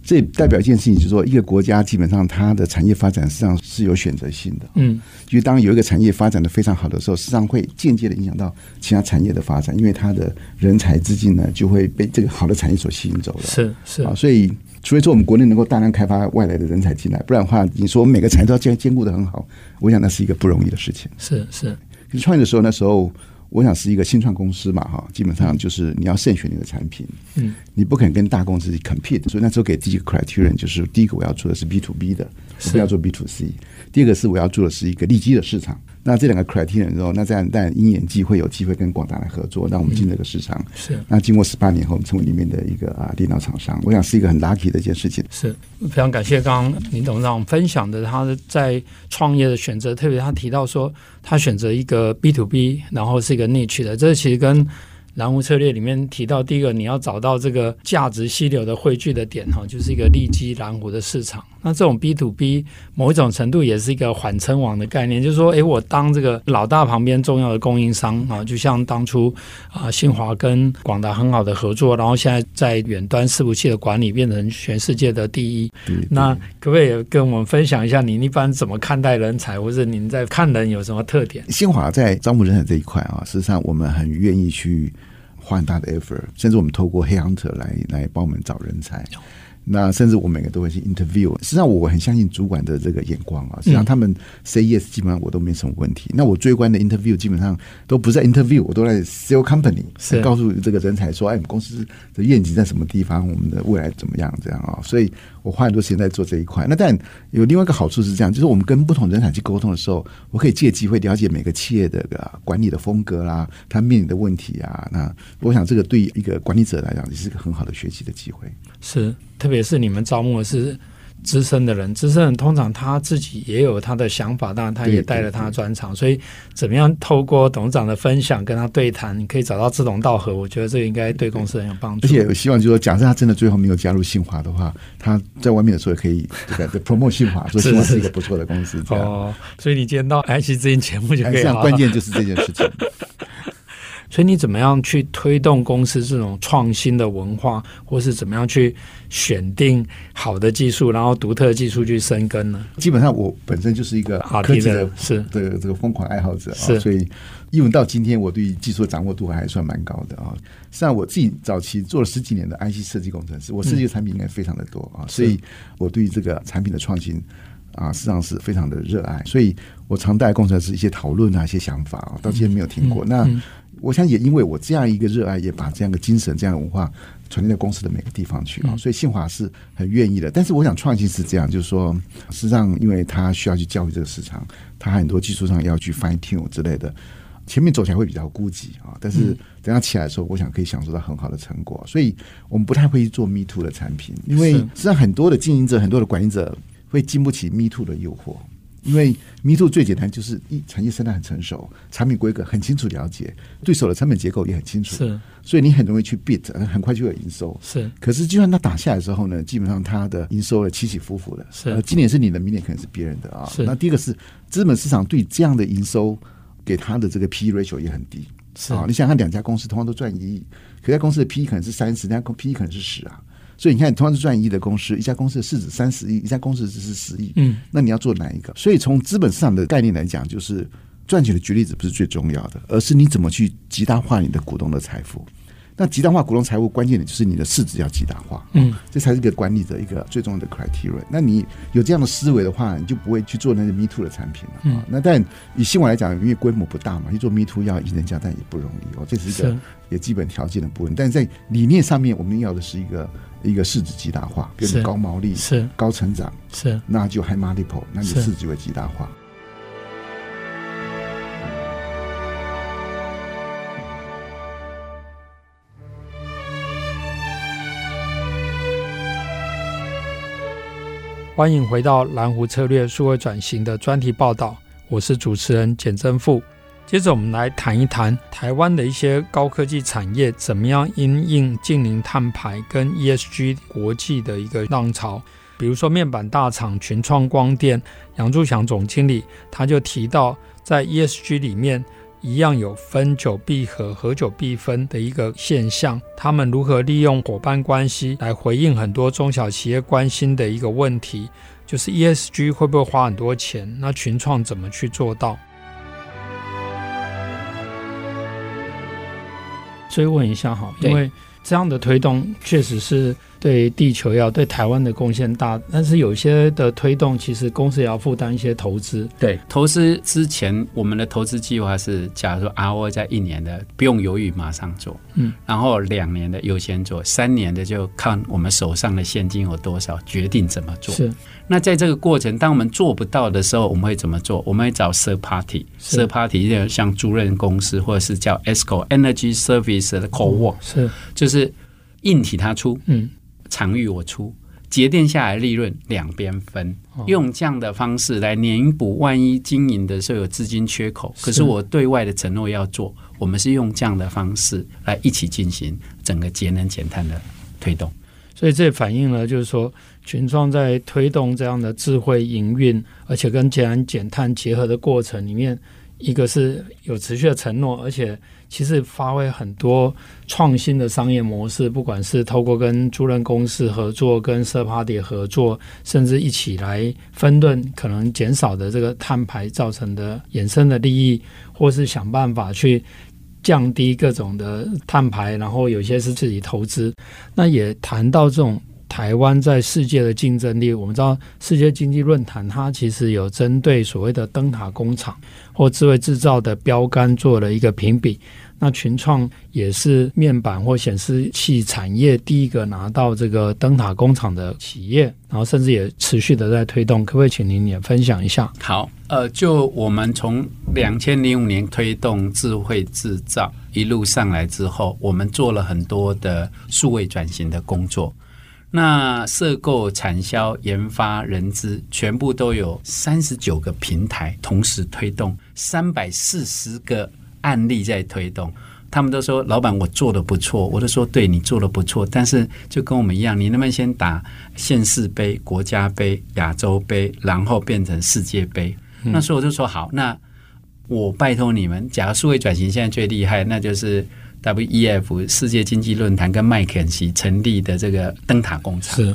这代表一件事情，就是说，一个国家基本上它的产业发展实际上是有选择性的。嗯，因为当有一个产业发展的非常好的时候，实际上会间接的影响到其他产业的发展，因为它的人才资金呢就会被这个好的产业所吸引走了。是是啊，所以除非说我们国内能够大量开发外来的人才进来，不然的话，你说我们每个产业都要兼兼顾的很好，我想那是一个不容易的事情。是是，你创业的时候，那时候。我想是一个新创公司嘛，哈，基本上就是你要慎选你的产品，嗯，你不可能跟大公司 compete，所以那时候给第一个 criterion 就是第一个我要做的是 B to B 的，是不要做 B to C，第二个是我要做的是一个利基的市场。那这两个 criteria 之后，那这样但鹰眼机会有机会跟广达来合作，让我们进这个市场。是。那经过十八年后，我们成为里面的一个啊电脑厂商，我想是一个很 lucky 的一件事情。是非常感谢刚刚林董事长分享的他在创业的选择，特别他提到说他选择一个 B to B，然后是一个 niche 的，这其实跟。蓝湖策略里面提到，第一个你要找到这个价值溪流的汇聚的点哈，就是一个利基蓝湖的市场。那这种 B to B 某一种程度也是一个缓称王的概念，就是说，诶，我当这个老大旁边重要的供应商啊，就像当初啊新华跟广达很好的合作，然后现在在远端伺服器的管理变成全世界的第一。那可不可以跟我们分享一下，您一般怎么看待人才，或者您在看人有什么特点？新华在招募人才这一块啊，事实上我们很愿意去。花很大的 effort，甚至我们透过黑 hunter 来来帮我们找人才。那甚至我每个都会去 interview。实际上我很相信主管的这个眼光啊。实际上他们 say yes，基本上我都没什么问题。那我追关的 interview 基本上都不在 interview，我都在 sell company，是告诉这个人才说：“哎，我们公司的愿景在什么地方？我们的未来怎么样？”这样啊。所以我花很多时间在做这一块。那但有另外一个好处是这样，就是我们跟不同人才去沟通的时候，我可以借机会了解每个企业的管理的风格啦，他面临的问题啊。那我想这个对一个管理者来讲，也是一个很好的学习的机会。是。特别是你们招募的是资深的人，资深人通常他自己也有他的想法，当然他也带了他的专长，所以怎么样透过董事长的分享跟他对谈，你可以找到志同道合，我觉得这个应该对公司很有帮助。而且我希望就是说，假设他真的最后没有加入信华的话，他在外面的时候也可以这个 promote 信华，说信华是一个不错的公司。哦，所以你今天到 IC 之音节目就可以。关键就是这件事情。所以你怎么样去推动公司这种创新的文化，或是怎么样去选定好的技术，然后独特的技术去生根呢？基本上我本身就是一个科技的，是这个这个疯狂爱好者啊，所以因为到今天我对技术的掌握度还算蛮高的啊。实际上我自己早期做了十几年的 IC 设计工程师，我设计的产品应该非常的多啊，所以我对于这个产品的创新啊，实际上是非常的热爱。所以我常带工程师一些讨论啊，一些想法啊，到今天没有停过。那我想也因为我这样一个热爱，也把这样的精神、这样的文化传递到公司的每个地方去啊，所以信华是很愿意的。但是我想创新是这样，就是说，实际上因为他需要去教育这个市场，他很多技术上要去 fine tune 之类的，前面走起来会比较孤寂啊。但是等他起来的时候，我想可以享受到很好的成果。所以我们不太会做 me too 的产品，因为实际上很多的经营者、很多的管理者会经不起 me too 的诱惑。因为 Me Too 最简单就是一产业生态很成熟，产品规格很清楚了解，对手的成本结构也很清楚，是，所以你很容易去 beat，很快就有营收。是，可是就算它打下来之后呢，基本上它的营收呢起起伏伏的。是，呃，今年是你的，明年可能是别人的啊。是，那第一个是资本市场对这样的营收给它的这个 P/E ratio 也很低。是啊，你想想看，两家公司同样都赚一亿，可家公司的 P/E 可能是三十，那家 P/E 可能是十啊。所以你看，同样是赚一亿的公司，一家公司的市值三十亿，一家公司只是十亿。嗯，那你要做哪一个？所以从资本市场的概念来讲，就是赚钱的举例子不是最重要的，而是你怎么去极大化你的股东的财富。那极大化股东财富关键点就是你的市值要极大化，嗯，这才是一个管理的一个最重要的 criteria。那你有这样的思维的话，你就不会去做那个 me too 的产品了。嗯，那但以新闻来讲，因为规模不大嘛，去做 me too 要赢人家，但也不容易哦。这是一个也基本条件的部分。但是在理念上面，我们要的是一个一个市值极大化，变成高毛利、是高成长，是那就 high multiple，那你市值会极大化。欢迎回到蓝湖策略数位转型的专题报道，我是主持人简正富。接着我们来谈一谈台湾的一些高科技产业怎么样因应净零碳排跟 ESG 国际的一个浪潮。比如说面板大厂群创光电杨柱祥总经理他就提到，在 ESG 里面。一样有分久必合、合久必分的一个现象，他们如何利用伙伴关系来回应很多中小企业关心的一个问题，就是 ESG 会不会花很多钱？那群创怎么去做到？所以问一下哈，因为这样的推动确实是。对地球要对台湾的贡献大，但是有些的推动，其实公司也要负担一些投资。对，投资之前，我们的投资计划是，假如说 ROI 在一年的，不用犹豫，马上做。嗯，然后两年的优先做，三年的就看我们手上的现金有多少，决定怎么做。是。那在这个过程，当我们做不到的时候，我们会怎么做？我们会找 third party，third party 像租赁公司，或者是叫 ESCO Energy Service 的 Co-work，是，就是硬体他出，嗯。场域我出，节电下来利润两边分，用这样的方式来弥补万一经营的时候有资金缺口。可是我对外的承诺要做，我们是用这样的方式来一起进行整个节能减碳的推动。所以这反映了就是说，群创在推动这样的智慧营运，而且跟节能减碳结合的过程里面，一个是有持续的承诺，而且。其实发挥很多创新的商业模式，不管是透过跟租赁公司合作、跟 third party 合作，甚至一起来分润可能减少的这个碳排造成的衍生的利益，或是想办法去降低各种的碳排，然后有些是自己投资。那也谈到这种台湾在世界的竞争力，我们知道世界经济论坛它其实有针对所谓的灯塔工厂。或智慧制造的标杆做了一个评比，那群创也是面板或显示器产业第一个拿到这个灯塔工厂的企业，然后甚至也持续的在推动，可不可以请您也分享一下？好，呃，就我们从两千零五年推动智慧制造一路上来之后，我们做了很多的数位转型的工作。那设购、产销、研发、人资，全部都有三十九个平台同时推动，三百四十个案例在推动。他们都说：“老板，我做的不错。”我都说：“对，你做的不错。”但是就跟我们一样，你能不能先打县市杯、国家杯、亚洲杯，然后变成世界杯？嗯、那所以我就说：“好，那我拜托你们。假如数位转型现在最厉害，那就是。” WEF 世界经济论坛跟麦肯锡成立的这个灯塔工厂是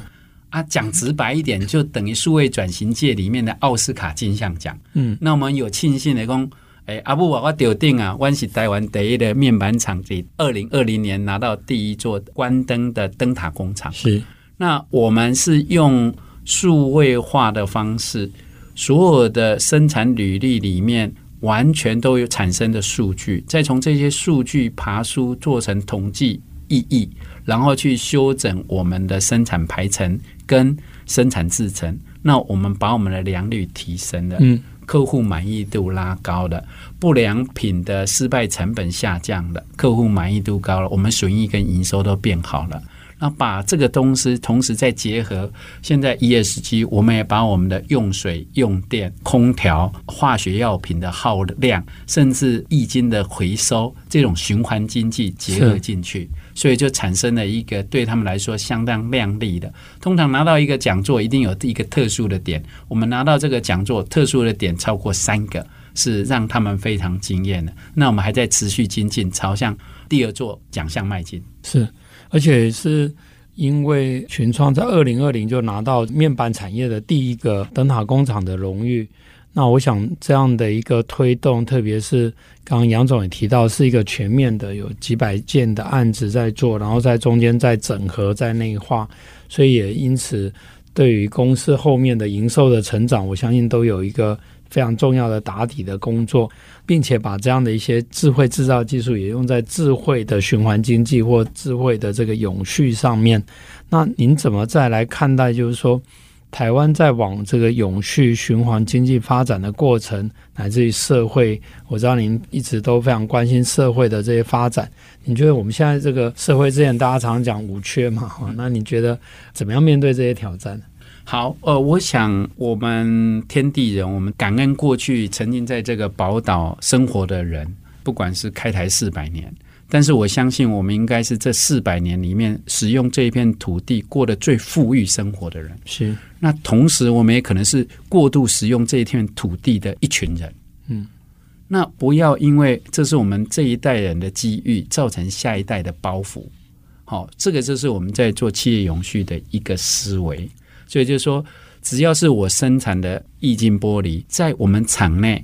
啊，讲直白一点，就等于数位转型界里面的奥斯卡金像奖。嗯，那我们有庆幸的讲，哎，阿布瓦瓦丢定啊，湾是台湾第一的面板厂，在二零二零年拿到第一座关灯的灯塔工厂。是，那我们是用数位化的方式，所有的生产履历里面。完全都有产生的数据，再从这些数据爬梳做成统计意义，然后去修整我们的生产排程跟生产制程。那我们把我们的良率提升了，嗯，客户满意度拉高了，不良品的失败成本下降了，客户满意度高了，我们损益跟营收都变好了。那把这个东西同时再结合现在 ESG，我们也把我们的用水、用电、空调、化学药品的耗量，甚至易经的回收这种循环经济结合进去，所以就产生了一个对他们来说相当亮丽的。通常拿到一个讲座，一定有一个特殊的点。我们拿到这个讲座，特殊的点超过三个，是让他们非常惊艳的。那我们还在持续精进，朝向第二座奖项迈进。是。而且是因为群创在二零二零就拿到面板产业的第一个灯塔工厂的荣誉，那我想这样的一个推动，特别是刚刚杨总也提到，是一个全面的，有几百件的案子在做，然后在中间在整合、在内化，所以也因此对于公司后面的营收的成长，我相信都有一个。非常重要的打底的工作，并且把这样的一些智慧制造技术也用在智慧的循环经济或智慧的这个永续上面。那您怎么再来看待，就是说台湾在往这个永续循环经济发展的过程，乃至于社会，我知道您一直都非常关心社会的这些发展。你觉得我们现在这个社会之前大家常常讲无缺嘛？那你觉得怎么样面对这些挑战？好，呃，我想我们天地人，我们感恩过去曾经在这个宝岛生活的人，不管是开台四百年，但是我相信我们应该是这四百年里面使用这一片土地过得最富裕生活的人。是，那同时我们也可能是过度使用这一片土地的一群人。嗯，那不要因为这是我们这一代人的机遇，造成下一代的包袱。好，这个就是我们在做企业永续的一个思维。所以就是说，只要是我生产的液晶玻璃，在我们厂内，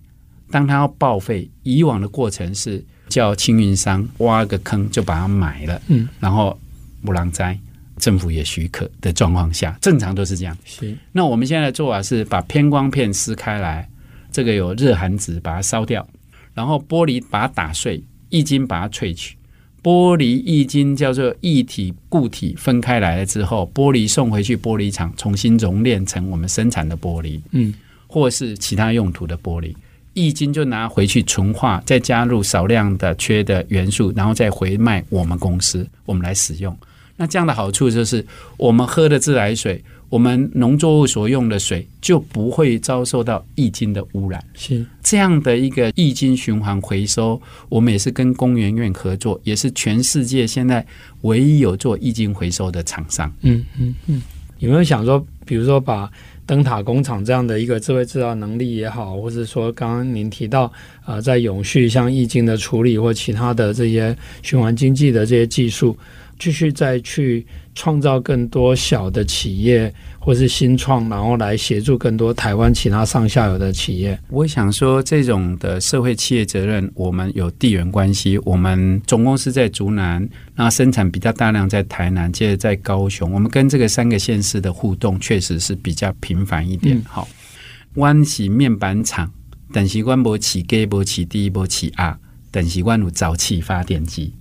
当它要报废，以往的过程是叫清运商挖个坑就把它埋了，嗯，然后不让栽，政府也许可的状况下，正常都是这样。是。那我们现在的做法是把偏光片撕开来，这个有热含纸把它烧掉，然后玻璃把它打碎，易晶把它萃取。玻璃液晶叫做一体固体分开来了之后，玻璃送回去玻璃厂重新熔炼成我们生产的玻璃，嗯，或是其他用途的玻璃，液晶就拿回去纯化，再加入少量的缺的元素，然后再回卖我们公司，我们来使用。那这样的好处就是，我们喝的自来水。我们农作物所用的水就不会遭受到液晶的污染，是这样的一个易经循环回收。我们也是跟工研院合作，也是全世界现在唯一有做易经回收的厂商。嗯嗯嗯，有没有想说，比如说把灯塔工厂这样的一个智慧制造能力也好，或者说刚刚您提到啊、呃，在永续像易经的处理或其他的这些循环经济的这些技术。继续再去创造更多小的企业，或是新创，然后来协助更多台湾其他上下游的企业。我想说，这种的社会企业责任，我们有地缘关系。我们总公司在竹南，那生产比较大量在台南，接着在高雄。我们跟这个三个县市的互动，确实是比较频繁一点。好、嗯，湾是面板厂，但是湾无起给，无起地，无起啊，但是湾有沼气发电机。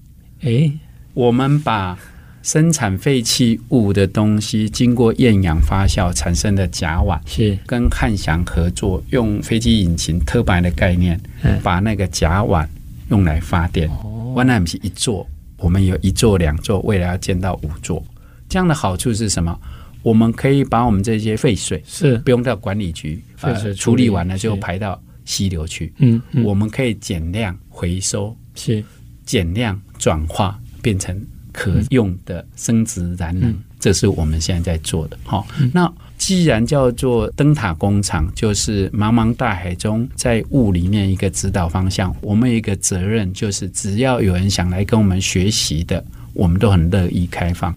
诶。我们把生产废弃物的东西，经过厌氧发酵产生的甲烷，是跟汉翔合作，用飞机引擎特白的概念，把那个甲烷用来发电。湾南是一座，我们有一座、两座，未来要建到五座。这样的好处是什么？我们可以把我们这些废水是不用到管理局废水处理完了就排到溪流去。嗯，嗯，我们可以减量回收，是减量转化。变成可用的生殖燃能，嗯，这是我们现在在做的。好，嗯，那既然叫做灯塔工厂，就是茫茫大海中在雾里面一个指导方向。我们有一个责任，就是只要有人想来跟我们学习的，我们都很乐意开放。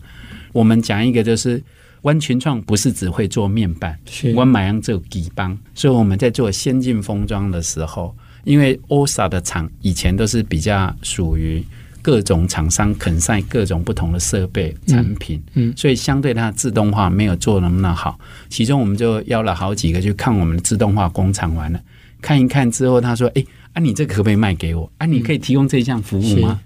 我们讲一个，就是湾群创不是只会做面板，湾买样做底帮，所以我们在做先进封装的时候，因为欧萨的厂以前都是比较属于。各种厂商肯晒各种不同的设备产品，嗯，所以相对它自动化没有做那么好。其中我们就邀了好几个去看我们的自动化工厂，完了看一看之后，他说：“哎，啊，你这可不可以卖给我？啊，你可以提供这项服务吗？”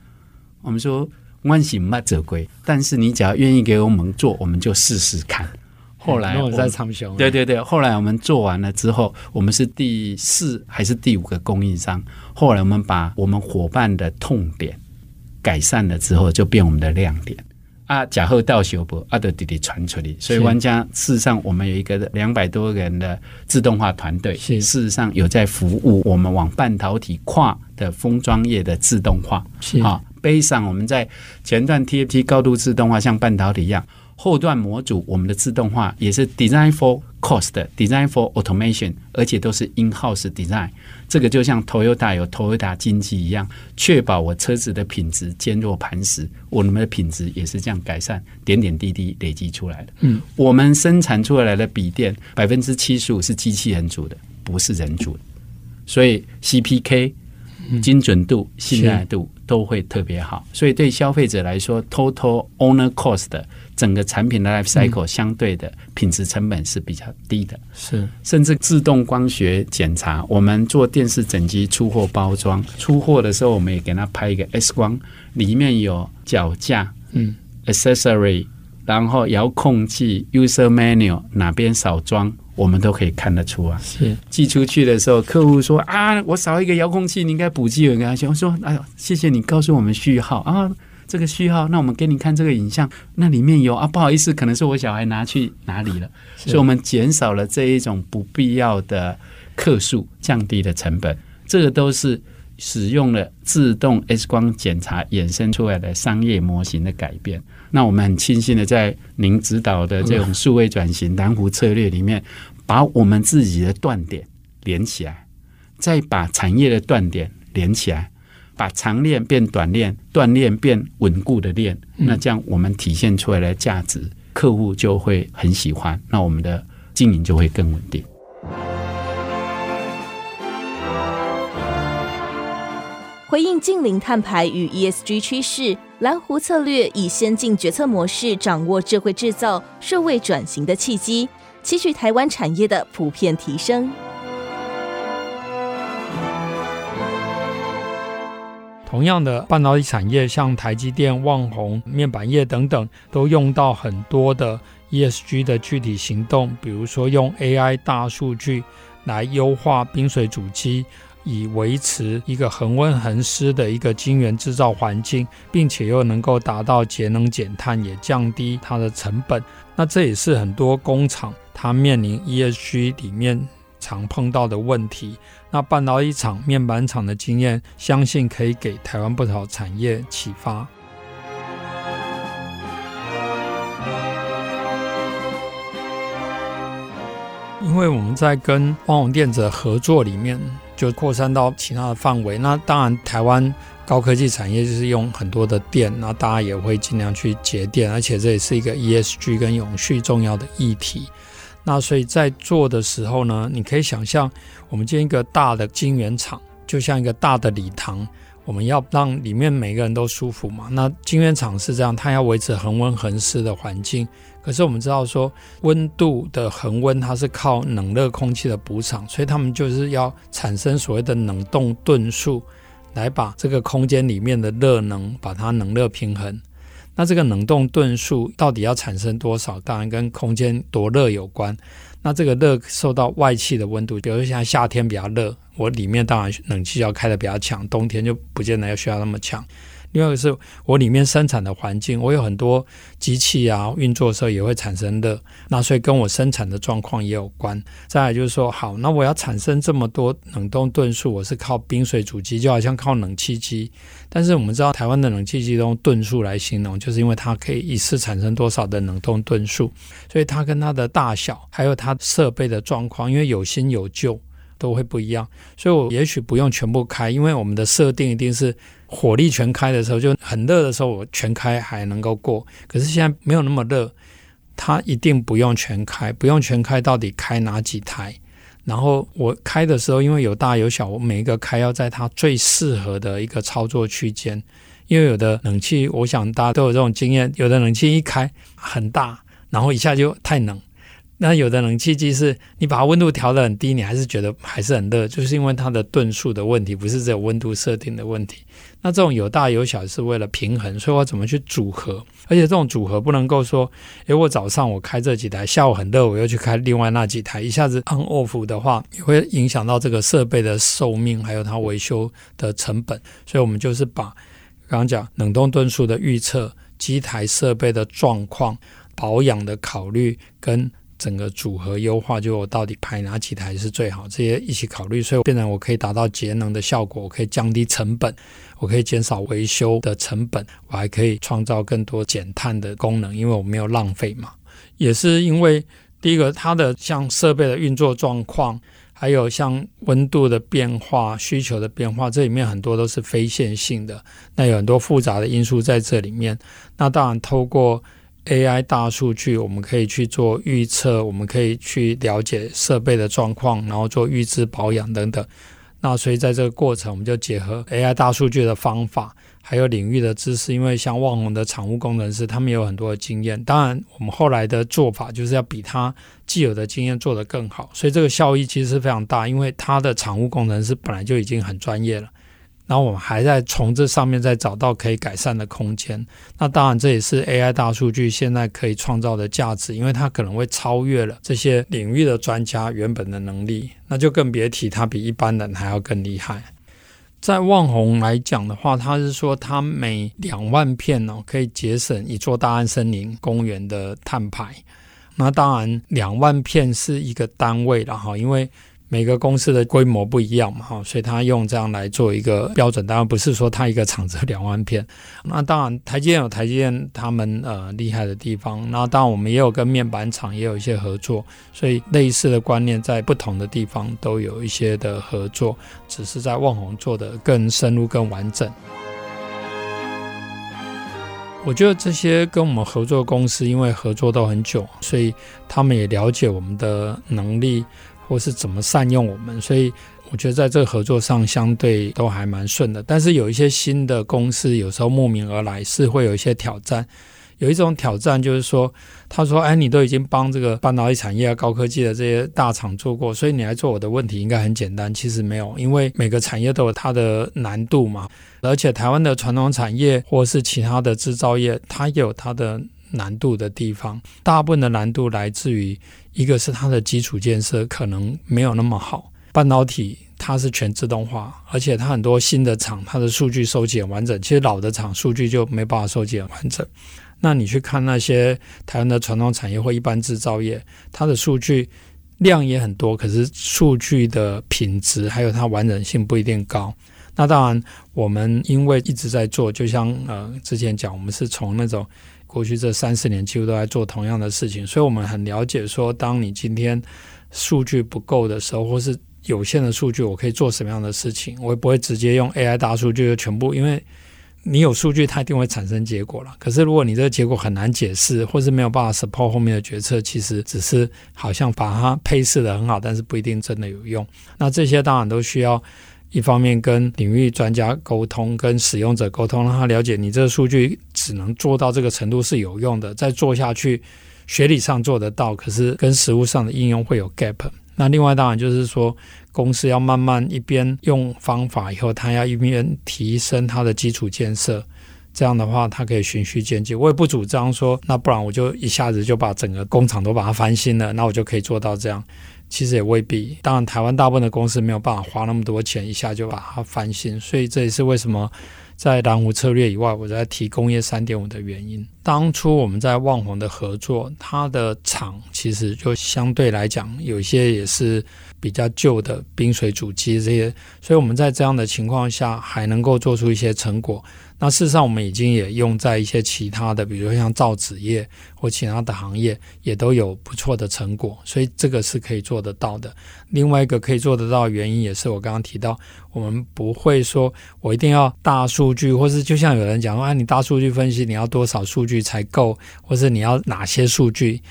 我们说：“万喜卖者贵，但是你只要愿意给我们做，我们就试试看。”后来我在长雄，对对对，后来我们做完了之后，我们是第四还是第五个供应商？后来我们把我们伙伴的痛点。改善了之后，就变我们的亮点。啊，假后到修不啊，都直接传出去。所以玩家事实上，我们有一个两百多人的自动化团队，事实上有在服务我们往半导体跨的封装业的自动化。是啊，背上我们在前段 TFT 高度自动化，像半导体一样。后段模组，我们的自动化也是 design for cost，design for automation，而且都是 in-house design。这个就像 Toyota 有 Toyota 经济一样，确保我车子的品质坚若磐石。我们的品质也是这样改善，点点滴滴累积出来的。嗯，我们生产出来的笔电百分之七十五是机器人组的，不是人组的，所以 CPK 精准度、信赖度都会特别好。所以对消费者来说，total owner cost 的。整个产品的 life cycle 相对的品质成本是比较低的，是甚至自动光学检查，我们做电视整机出货包装，出货的时候我们也给他拍一个 X 光，里面有脚架，嗯，accessory，然后遥控器，user manual 哪边少装，我们都可以看得出啊。是寄出去的时候，客户说啊，我少一个遥控器，你应该补寄。我跟他讲，我说，哎呦，谢谢你告诉我们序号啊。这个序号，那我们给你看这个影像，那里面有啊，不好意思，可能是我小孩拿去哪里了，所以我们减少了这一种不必要的客数，降低了成本，这个都是使用了自动 X 光检查衍生出来的商业模型的改变。那我们很庆幸的，在您指导的这种数位转型蓝湖策略里面，把我们自己的断点连起来，再把产业的断点连起来。把长链变短链，断链变稳固的链，那这样我们体现出来的价值，客户就会很喜欢，那我们的经营就会更稳定。回应近零碳排与 ESG 趋势，蓝湖策略以先进决策模式掌握智慧制造、社会转型的契机，期许台湾产业的普遍提升。同样的半导体产业，像台积电、旺宏、面板业等等，都用到很多的 ESG 的具体行动，比如说用 AI 大数据来优化冰水主机，以维持一个恒温恒湿的一个晶圆制造环境，并且又能够达到节能减碳，也降低它的成本。那这也是很多工厂它面临 ESG 里面常碰到的问题。那半导体厂、面板厂的经验，相信可以给台湾不少产业启发。因为我们在跟旺宏电子合作里面，就扩散到其他的范围。那当然，台湾高科技产业就是用很多的电，那大家也会尽量去节电，而且这也是一个 ESG 跟永续重要的议题。那所以在做的时候呢，你可以想象，我们建一个大的晶圆厂，就像一个大的礼堂，我们要让里面每个人都舒服嘛。那晶圆厂是这样，它要维持恒温恒湿的环境。可是我们知道说，温度的恒温它是靠冷热空气的补偿，所以他们就是要产生所谓的冷冻吨数，来把这个空间里面的热能把它冷热平衡。那这个冷冻吨数到底要产生多少？当然跟空间多热有关。那这个热受到外气的温度，比如说现在夏天比较热，我里面当然冷气要开的比较强，冬天就不见得要需要那么强。另外一个是我里面生产的环境，我有很多机器啊，运作的时候也会产生热，那所以跟我生产的状况也有关。再来就是说，好，那我要产生这么多冷冻吨数，我是靠冰水主机，就好像靠冷气机。但是我们知道，台湾的冷气机都用吨数来形容，就是因为它可以一次产生多少的冷冻吨数，所以它跟它的大小，还有它设备的状况，因为有新有旧。都会不一样，所以我也许不用全部开，因为我们的设定一定是火力全开的时候，就很热的时候我全开还能够过。可是现在没有那么热，它一定不用全开，不用全开，到底开哪几台？然后我开的时候，因为有大有小，我每一个开要在它最适合的一个操作区间，因为有的冷气，我想大家都有这种经验，有的冷气一开很大，然后一下就太冷。那有的冷气机是你把它温度调得很低，你还是觉得还是很热，就是因为它的吨数的问题，不是只有温度设定的问题。那这种有大有小是为了平衡，所以我怎么去组合？而且这种组合不能够说，诶，我早上我开这几台，下午很热，我又去开另外那几台，一下子 on off 的话，也会影响到这个设备的寿命，还有它维修的成本。所以我们就是把刚刚讲冷冻吨数的预测。机台设备的状况、保养的考虑跟整个组合优化，就我到底排哪几台是最好，这些一起考虑，所以变成我可以达到节能的效果，我可以降低成本，我可以减少维修的成本，我还可以创造更多减碳的功能，因为我没有浪费嘛。也是因为第一个，它的像设备的运作状况，还有像温度的变化、需求的变化，这里面很多都是非线性的，那有很多复杂的因素在这里面。那当然透过 AI 大数据，我们可以去做预测，我们可以去了解设备的状况，然后做预知保养等等。那所以在这个过程，我们就结合 AI 大数据的方法，还有领域的知识。因为像旺宏的产务工程师，他们有很多的经验。当然，我们后来的做法就是要比他既有的经验做得更好。所以这个效益其实是非常大，因为他的产务工程师本来就已经很专业了。然后我们还在从这上面再找到可以改善的空间。那当然，这也是 AI 大数据现在可以创造的价值，因为它可能会超越了这些领域的专家原本的能力。那就更别提它比一般人还要更厉害。在望红来讲的话，它是说它每两万片哦，可以节省一座大安森林公园的碳排。那当然，两万片是一个单位了哈，因为。每个公司的规模不一样嘛，哈，所以他用这样来做一个标准。当然不是说他一个厂子两万片。那当然，台积电有台积电他们呃厉害的地方。那当然，我们也有跟面板厂也有一些合作。所以类似的观念在不同的地方都有一些的合作，只是在旺宏做的更深入、更完整。我觉得这些跟我们合作公司，因为合作都很久，所以他们也了解我们的能力。或是怎么善用我们，所以我觉得在这个合作上相对都还蛮顺的。但是有一些新的公司，有时候慕名而来是会有一些挑战。有一种挑战就是说，他说：“哎，你都已经帮这个半导体产业啊、高科技的这些大厂做过，所以你来做我的问题应该很简单。”其实没有，因为每个产业都有它的难度嘛。而且台湾的传统产业或是其他的制造业，它也有它的。难度的地方，大部分的难度来自于一个是它的基础建设可能没有那么好。半导体它是全自动化，而且它很多新的厂，它的数据收集很完整。其实老的厂数据就没办法收集很完整。那你去看那些台湾的传统产业或一般制造业，它的数据量也很多，可是数据的品质还有它完整性不一定高。那当然，我们因为一直在做，就像呃之前讲，我们是从那种。过去这三四年几乎都在做同样的事情，所以我们很了解说，当你今天数据不够的时候，或是有限的数据，我可以做什么样的事情？我也不会直接用 AI 大数据就全部，因为你有数据，它一定会产生结果了。可是如果你这个结果很难解释，或是没有办法 support 后面的决策，其实只是好像把它配饰得很好，但是不一定真的有用。那这些当然都需要。一方面跟领域专家沟通，跟使用者沟通，让他了解你这个数据只能做到这个程度是有用的，再做下去，学理上做得到，可是跟实务上的应用会有 gap。那另外当然就是说，公司要慢慢一边用方法以后，他要一边提升他的基础建设，这样的话他可以循序渐进。我也不主张说，那不然我就一下子就把整个工厂都把它翻新了，那我就可以做到这样。其实也未必，当然台湾大部分的公司没有办法花那么多钱一下就把它翻新，所以这也是为什么在蓝湖策略以外，我在提工业三点五的原因。当初我们在旺宏的合作，它的厂其实就相对来讲有些也是比较旧的冰水主机这些，所以我们在这样的情况下还能够做出一些成果。那事实上，我们已经也用在一些其他的，比如说像造纸业或其他的行业，也都有不错的成果，所以这个是可以做得到的。另外一个可以做得到的原因，也是我刚刚提到，我们不会说我一定要大数据，或是就像有人讲说，啊，你大数据分析你要多少数据才够，或是你要哪些数据，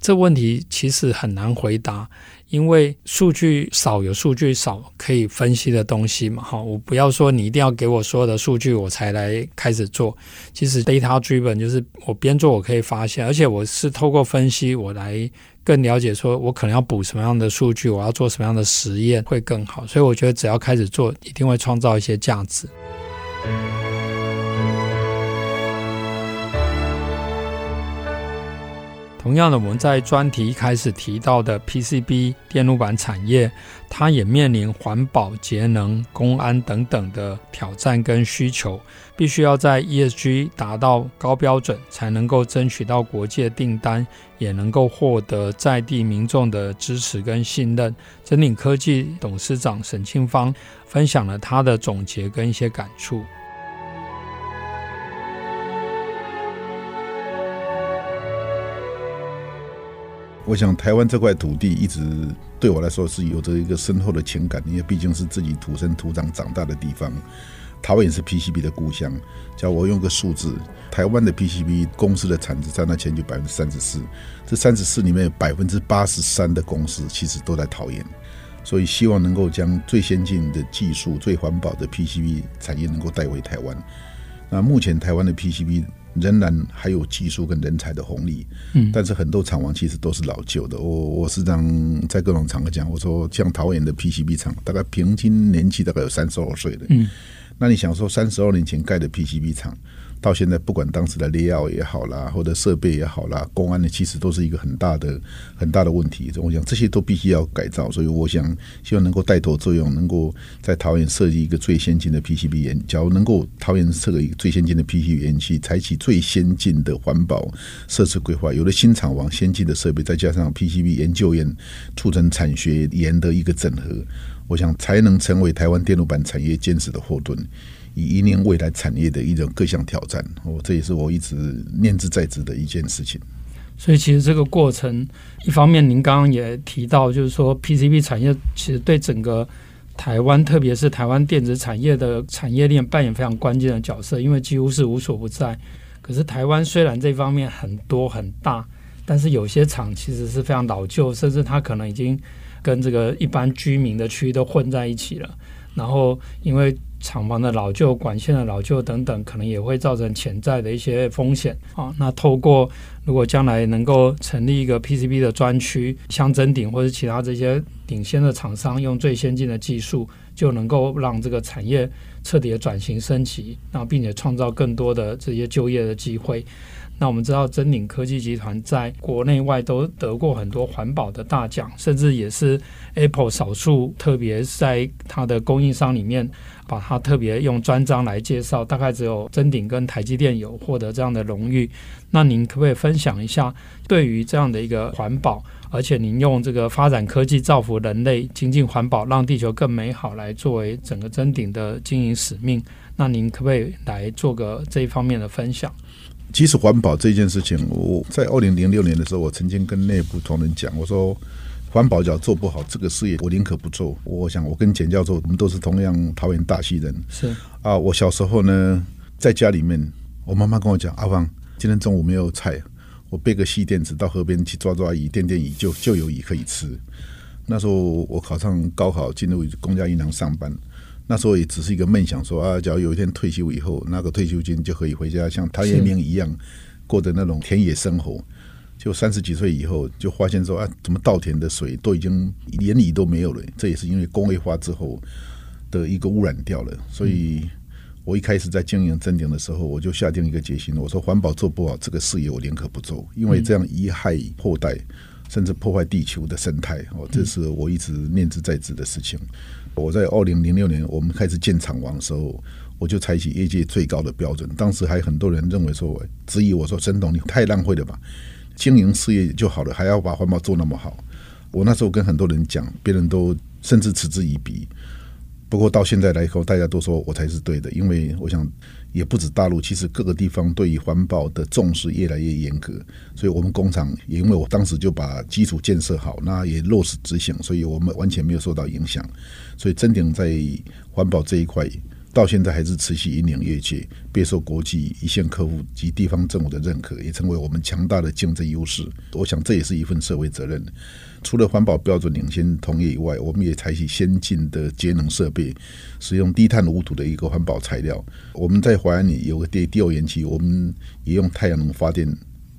这问题其实很难回答。因为数据少有数据少可以分析的东西嘛，哈，我不要说你一定要给我所有的数据我才来开始做。其实 data driven 就是我边做我可以发现，而且我是透过分析我来更了解，说我可能要补什么样的数据，我要做什么样的实验会更好。所以我觉得只要开始做，一定会创造一些价值。同样的，我们在专题一开始提到的 PCB 电路板产业，它也面临环保、节能、公安等等的挑战跟需求，必须要在 ESG 达到高标准，才能够争取到国际订单，也能够获得在地民众的支持跟信任。真鼎科技董事长沈庆芳分享了他的总结跟一些感触。我想台湾这块土地一直对我来说是有着一个深厚的情感，因为毕竟是自己土生土长长大的地方。桃园是 PCB 的故乡。叫我用个数字，台湾的 PCB 公司的产值占到全球百分之三十四，这三十四里面有百分之八十三的公司其实都在桃园，所以希望能够将最先进的技术、最环保的 PCB 产业能够带回台湾。那目前台湾的 PCB 仍然还有技术跟人才的红利，嗯，但是很多厂房其实都是老旧的。我我时常在各种场合讲，我说像桃园的 PCB 厂，大概平均年纪大概有三十二岁的，嗯，那你想说三十二年前盖的 PCB 厂？到现在，不管当时的 layout 也好啦，或者设备也好啦，公安的其实都是一个很大的、很大的问题。我想这些都必须要改造，所以我想希望能够带头作用，能够在桃园设计一个最先进的 PCB 研。假如能够桃园设一个最先进的 PCB 园区，采取最先进的环保设施规划，有了新厂房、先进的设备，再加上 PCB 研究院促成产学研的一个整合，我想才能成为台湾电路板产业坚实的后盾。以引领未来产业的一种各项挑战，哦，这也是我一直念兹在兹的一件事情。所以，其实这个过程，一方面您刚刚也提到，就是说 PCB 产业其实对整个台湾，特别是台湾电子产业的产业链扮演非常关键的角色，因为几乎是无所不在。可是，台湾虽然这方面很多很大，但是有些厂其实是非常老旧，甚至它可能已经跟这个一般居民的区域都混在一起了。然后，因为厂房的老旧、管线的老旧等等，可能也会造成潜在的一些风险啊。那透过如果将来能够成立一个 PCB 的专区，像臻鼎或者其他这些领先的厂商，用最先进的技术，就能够让这个产业彻底的转型升级，然后并且创造更多的这些就业的机会。那我们知道，臻鼎科技集团在国内外都得过很多环保的大奖，甚至也是 Apple 少数特别在它的供应商里面，把它特别用专章来介绍。大概只有臻鼎跟台积电有获得这样的荣誉。那您可不可以分享一下，对于这样的一个环保，而且您用这个发展科技造福人类、精进环保，让地球更美好，来作为整个真鼎的经营使命？那您可不可以来做个这一方面的分享？其实环保这件事情，我在二零零六年的时候，我曾经跟内部同仁讲，我说环保只要做不好这个事业，我宁可不做。我想我跟简教授，我们都是同样桃园大溪人。是啊，我小时候呢，在家里面，我妈妈跟我讲，阿芳，今天中午没有菜，我背个细垫子到河边去抓抓鱼，垫垫鱼就就有鱼可以吃。那时候我考上高考，进入公家银行上班。那时候也只是一个梦想说，说啊，假如有一天退休以后，拿个退休金就可以回家，像陶渊明一样过的那种田野生活。就三十几岁以后，就发现说啊，怎么稻田的水都已经连鱼都没有了？这也是因为工业化之后的一个污染掉了。所以我一开始在经营真鼎的时候，我就下定一个决心，我说环保做不好，这个事业我宁可不做，因为这样贻害后代，甚至破坏地球的生态。哦，这是我一直念之在兹的事情。我在二零零六年，我们开始建厂房的时候，我就采取业界最高的标准。当时还很多人认为说，质疑我说：“沈董，你太浪费了吧？经营事业就好了，还要把环保做那么好。”我那时候跟很多人讲，别人都甚至嗤之以鼻。不过到现在来以后，大家都说我才是对的，因为我想。也不止大陆，其实各个地方对于环保的重视越来越严格，所以我们工厂也因为我当时就把基础建设好，那也落实执行，所以我们完全没有受到影响。所以真鼎在环保这一块，到现在还是持续引领业界，备受国际一线客户及地方政府的认可，也成为我们强大的竞争优势。我想这也是一份社会责任。除了环保标准领先同业以外，我们也采取先进的节能设备，使用低碳无土的一个环保材料。我们在淮安里有个第第二园区，我们也用太阳能发电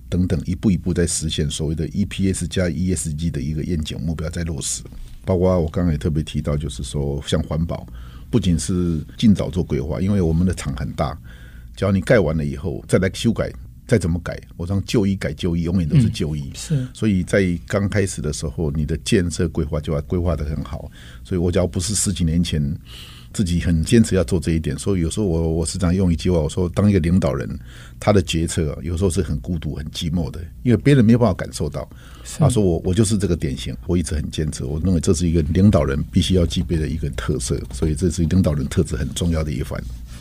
等等，一步一步在实现所谓的 EPS 加 ESG 的一个愿景目标在落实。包括我刚刚也特别提到，就是说像环保，不仅是尽早做规划，因为我们的厂很大，只要你盖完了以后再来修改，再怎么改，我让旧衣改旧衣，永远都是旧衣。是，所以在刚开始的时候，你的建设规划就要规划得很好。所以我只要不是十几年前自己很坚持要做这一点，所以有时候我我时常用一句话，我说当一个领导人，他的决策有时候是很孤独、很寂寞的，因为别人没有办法感受到。他说我我就是这个典型，我一直很坚持，我认为这是一个领导人必须要具备的一个特色，所以这是领导人特质很重要的一环。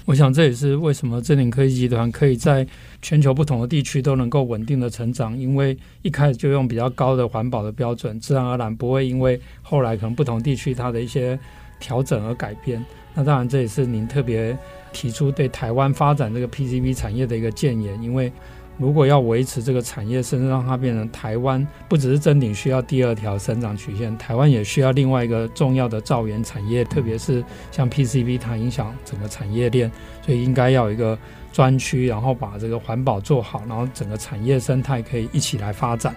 我想这也是为什么正鼎科技集团可以在全球不同的地区都能够稳定的成长，因为一开始就用比较高的环保的标准，自然而然不会因为后来可能不同地区它的一些调整而改变。那当然这也是您特别提出对台湾发展这个 PCB 产业的一个建言，因为。如果要维持这个产业，甚至让它变成台湾，不只是正鼎需要第二条生长曲线，台湾也需要另外一个重要的造园产业，特别是像 PCB，它影响整个产业链，所以应该要有一个专区，然后把这个环保做好，然后整个产业生态可以一起来发展。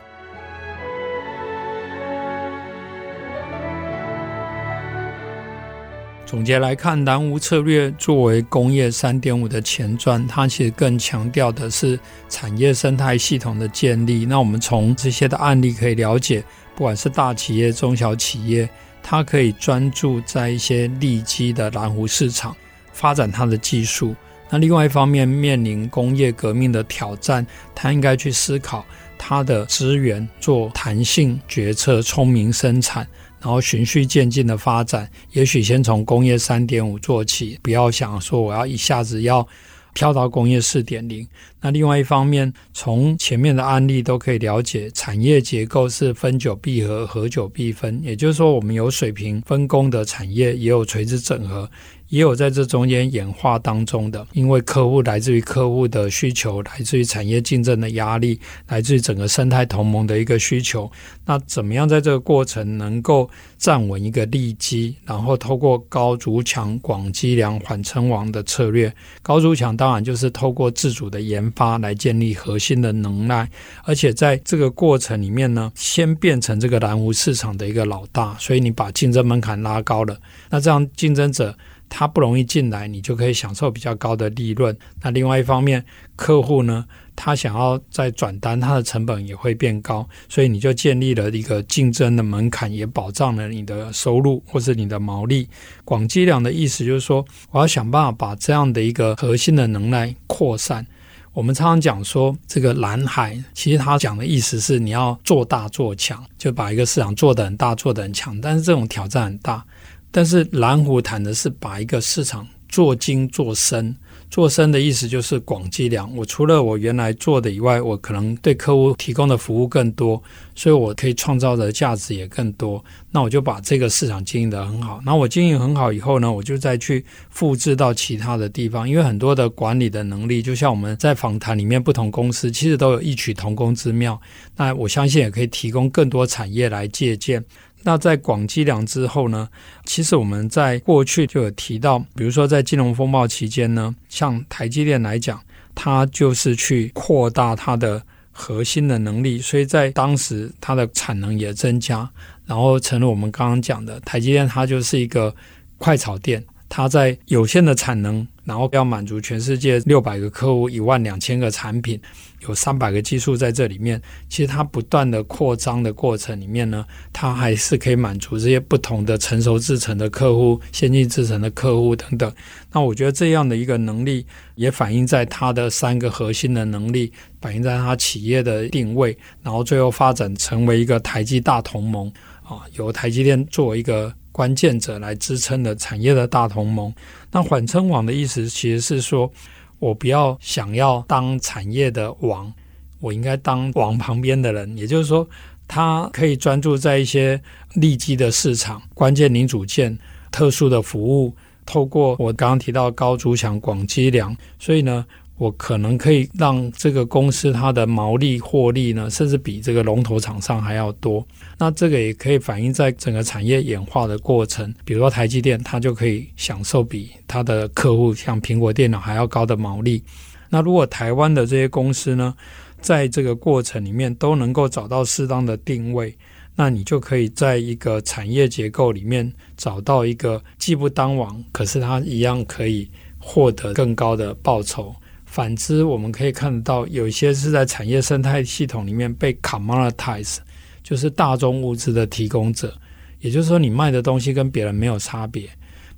总结来看，南无策略作为工业三点五的前传，它其实更强调的是产业生态系统的建立。那我们从这些的案例可以了解，不管是大企业、中小企业，它可以专注在一些利基的蓝湖市场发展它的技术。那另外一方面，面临工业革命的挑战，它应该去思考它的资源，做弹性决策、聪明生产。然后循序渐进的发展，也许先从工业三点五做起，不要想说我要一下子要跳到工业四点零。那另外一方面，从前面的案例都可以了解，产业结构是分久必合，合久必分。也就是说，我们有水平分工的产业，也有垂直整合。也有在这中间演化当中的，因为客户来自于客户的需求，来自于产业竞争的压力，来自于整个生态同盟的一个需求。那怎么样在这个过程能够站稳一个利基，然后透过高筑墙、广积粮、缓称王的策略？高筑墙当然就是透过自主的研发来建立核心的能耐，而且在这个过程里面呢，先变成这个蓝湖市场的一个老大，所以你把竞争门槛拉高了，那这样竞争者。它不容易进来，你就可以享受比较高的利润。那另外一方面，客户呢，他想要再转单，他的成本也会变高，所以你就建立了一个竞争的门槛，也保障了你的收入或是你的毛利。广积粮的意思就是说，我要想办法把这样的一个核心的能耐扩散。我们常常讲说，这个蓝海，其实他讲的意思是你要做大做强，就把一个市场做得很大，做得很强。但是这种挑战很大。但是蓝湖谈的是把一个市场做精做深，做深的意思就是广积粮。我除了我原来做的以外，我可能对客户提供的服务更多，所以我可以创造的价值也更多。那我就把这个市场经营得很好。那我经营很好以后呢，我就再去复制到其他的地方。因为很多的管理的能力，就像我们在访谈里面，不同公司其实都有异曲同工之妙。那我相信也可以提供更多产业来借鉴。那在广积粮之后呢，其实我们在过去就有提到，比如说在金融风暴期间呢，像台积电来讲，它就是去扩大它的核心的能力，所以在当时它的产能也增加，然后成了我们刚刚讲的台积电，它就是一个快炒店，它在有限的产能。然后要满足全世界六百个客户，一万两千个产品，有三百个技术在这里面。其实它不断的扩张的过程里面呢，它还是可以满足这些不同的成熟制程的客户、先进制程的客户等等。那我觉得这样的一个能力，也反映在它的三个核心的能力，反映在它企业的定位，然后最后发展成为一个台积大同盟啊，由台积电作为一个。关键者来支撑的产业的大同盟，那缓称王的意思其实是说，我不要想要当产业的王，我应该当王旁边的人。也就是说，他可以专注在一些利基的市场、关键零组件、特殊的服务，透过我刚刚提到高筑墙、广积粮，所以呢。我可能可以让这个公司它的毛利获利呢，甚至比这个龙头厂商还要多。那这个也可以反映在整个产业演化的过程。比如说台积电，它就可以享受比它的客户像苹果电脑还要高的毛利。那如果台湾的这些公司呢，在这个过程里面都能够找到适当的定位，那你就可以在一个产业结构里面找到一个既不当王，可是它一样可以获得更高的报酬。反之，我们可以看得到，有一些是在产业生态系统里面被 commoditize，就是大宗物资的提供者。也就是说，你卖的东西跟别人没有差别，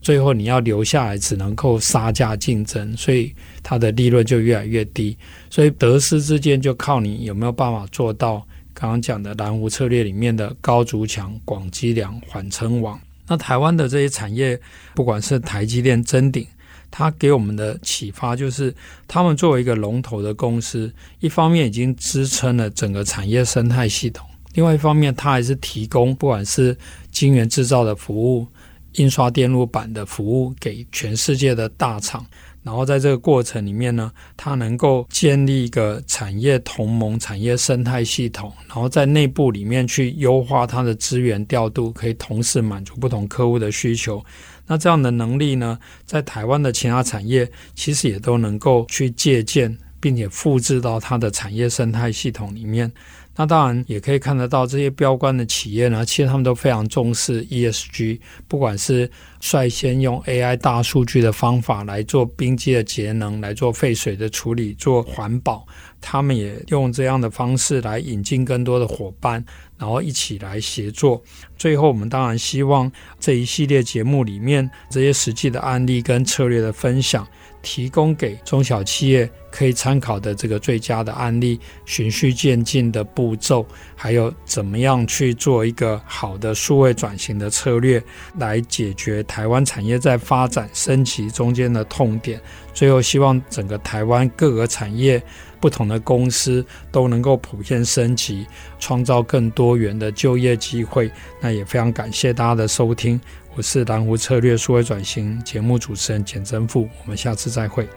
最后你要留下来，只能够杀价竞争，所以它的利润就越来越低。所以得失之间就靠你有没有办法做到刚刚讲的蓝湖策略里面的高筑墙、广积粮、缓称王。那台湾的这些产业，不管是台积电、臻鼎，它给我们的启发就是，他们作为一个龙头的公司，一方面已经支撑了整个产业生态系统。另外一方面，它还是提供不管是晶圆制造的服务、印刷电路板的服务给全世界的大厂。然后在这个过程里面呢，它能够建立一个产业同盟、产业生态系统，然后在内部里面去优化它的资源调度，可以同时满足不同客户的需求。那这样的能力呢，在台湾的其他产业其实也都能够去借鉴，并且复制到它的产业生态系统里面。那当然也可以看得到，这些标杆的企业呢，其实他们都非常重视 ESG，不管是率先用 AI 大数据的方法来做冰机的节能，来做废水的处理，做环保，他们也用这样的方式来引进更多的伙伴，然后一起来协作。最后，我们当然希望这一系列节目里面这些实际的案例跟策略的分享。提供给中小企业可以参考的这个最佳的案例，循序渐进的步骤，还有怎么样去做一个好的数位转型的策略，来解决台湾产业在发展升级中间的痛点。最后，希望整个台湾各个产业不同的公司都能够普遍升级，创造更多元的就业机会。那也非常感谢大家的收听。我是蓝湖策略数位转型节目主持人简真富，我们下次再会。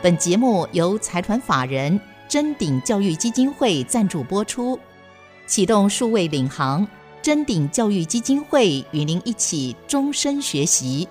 本节目由财团法人臻鼎教育基金会赞助播出，启动数位领航，臻鼎教育基金会与您一起终身学习。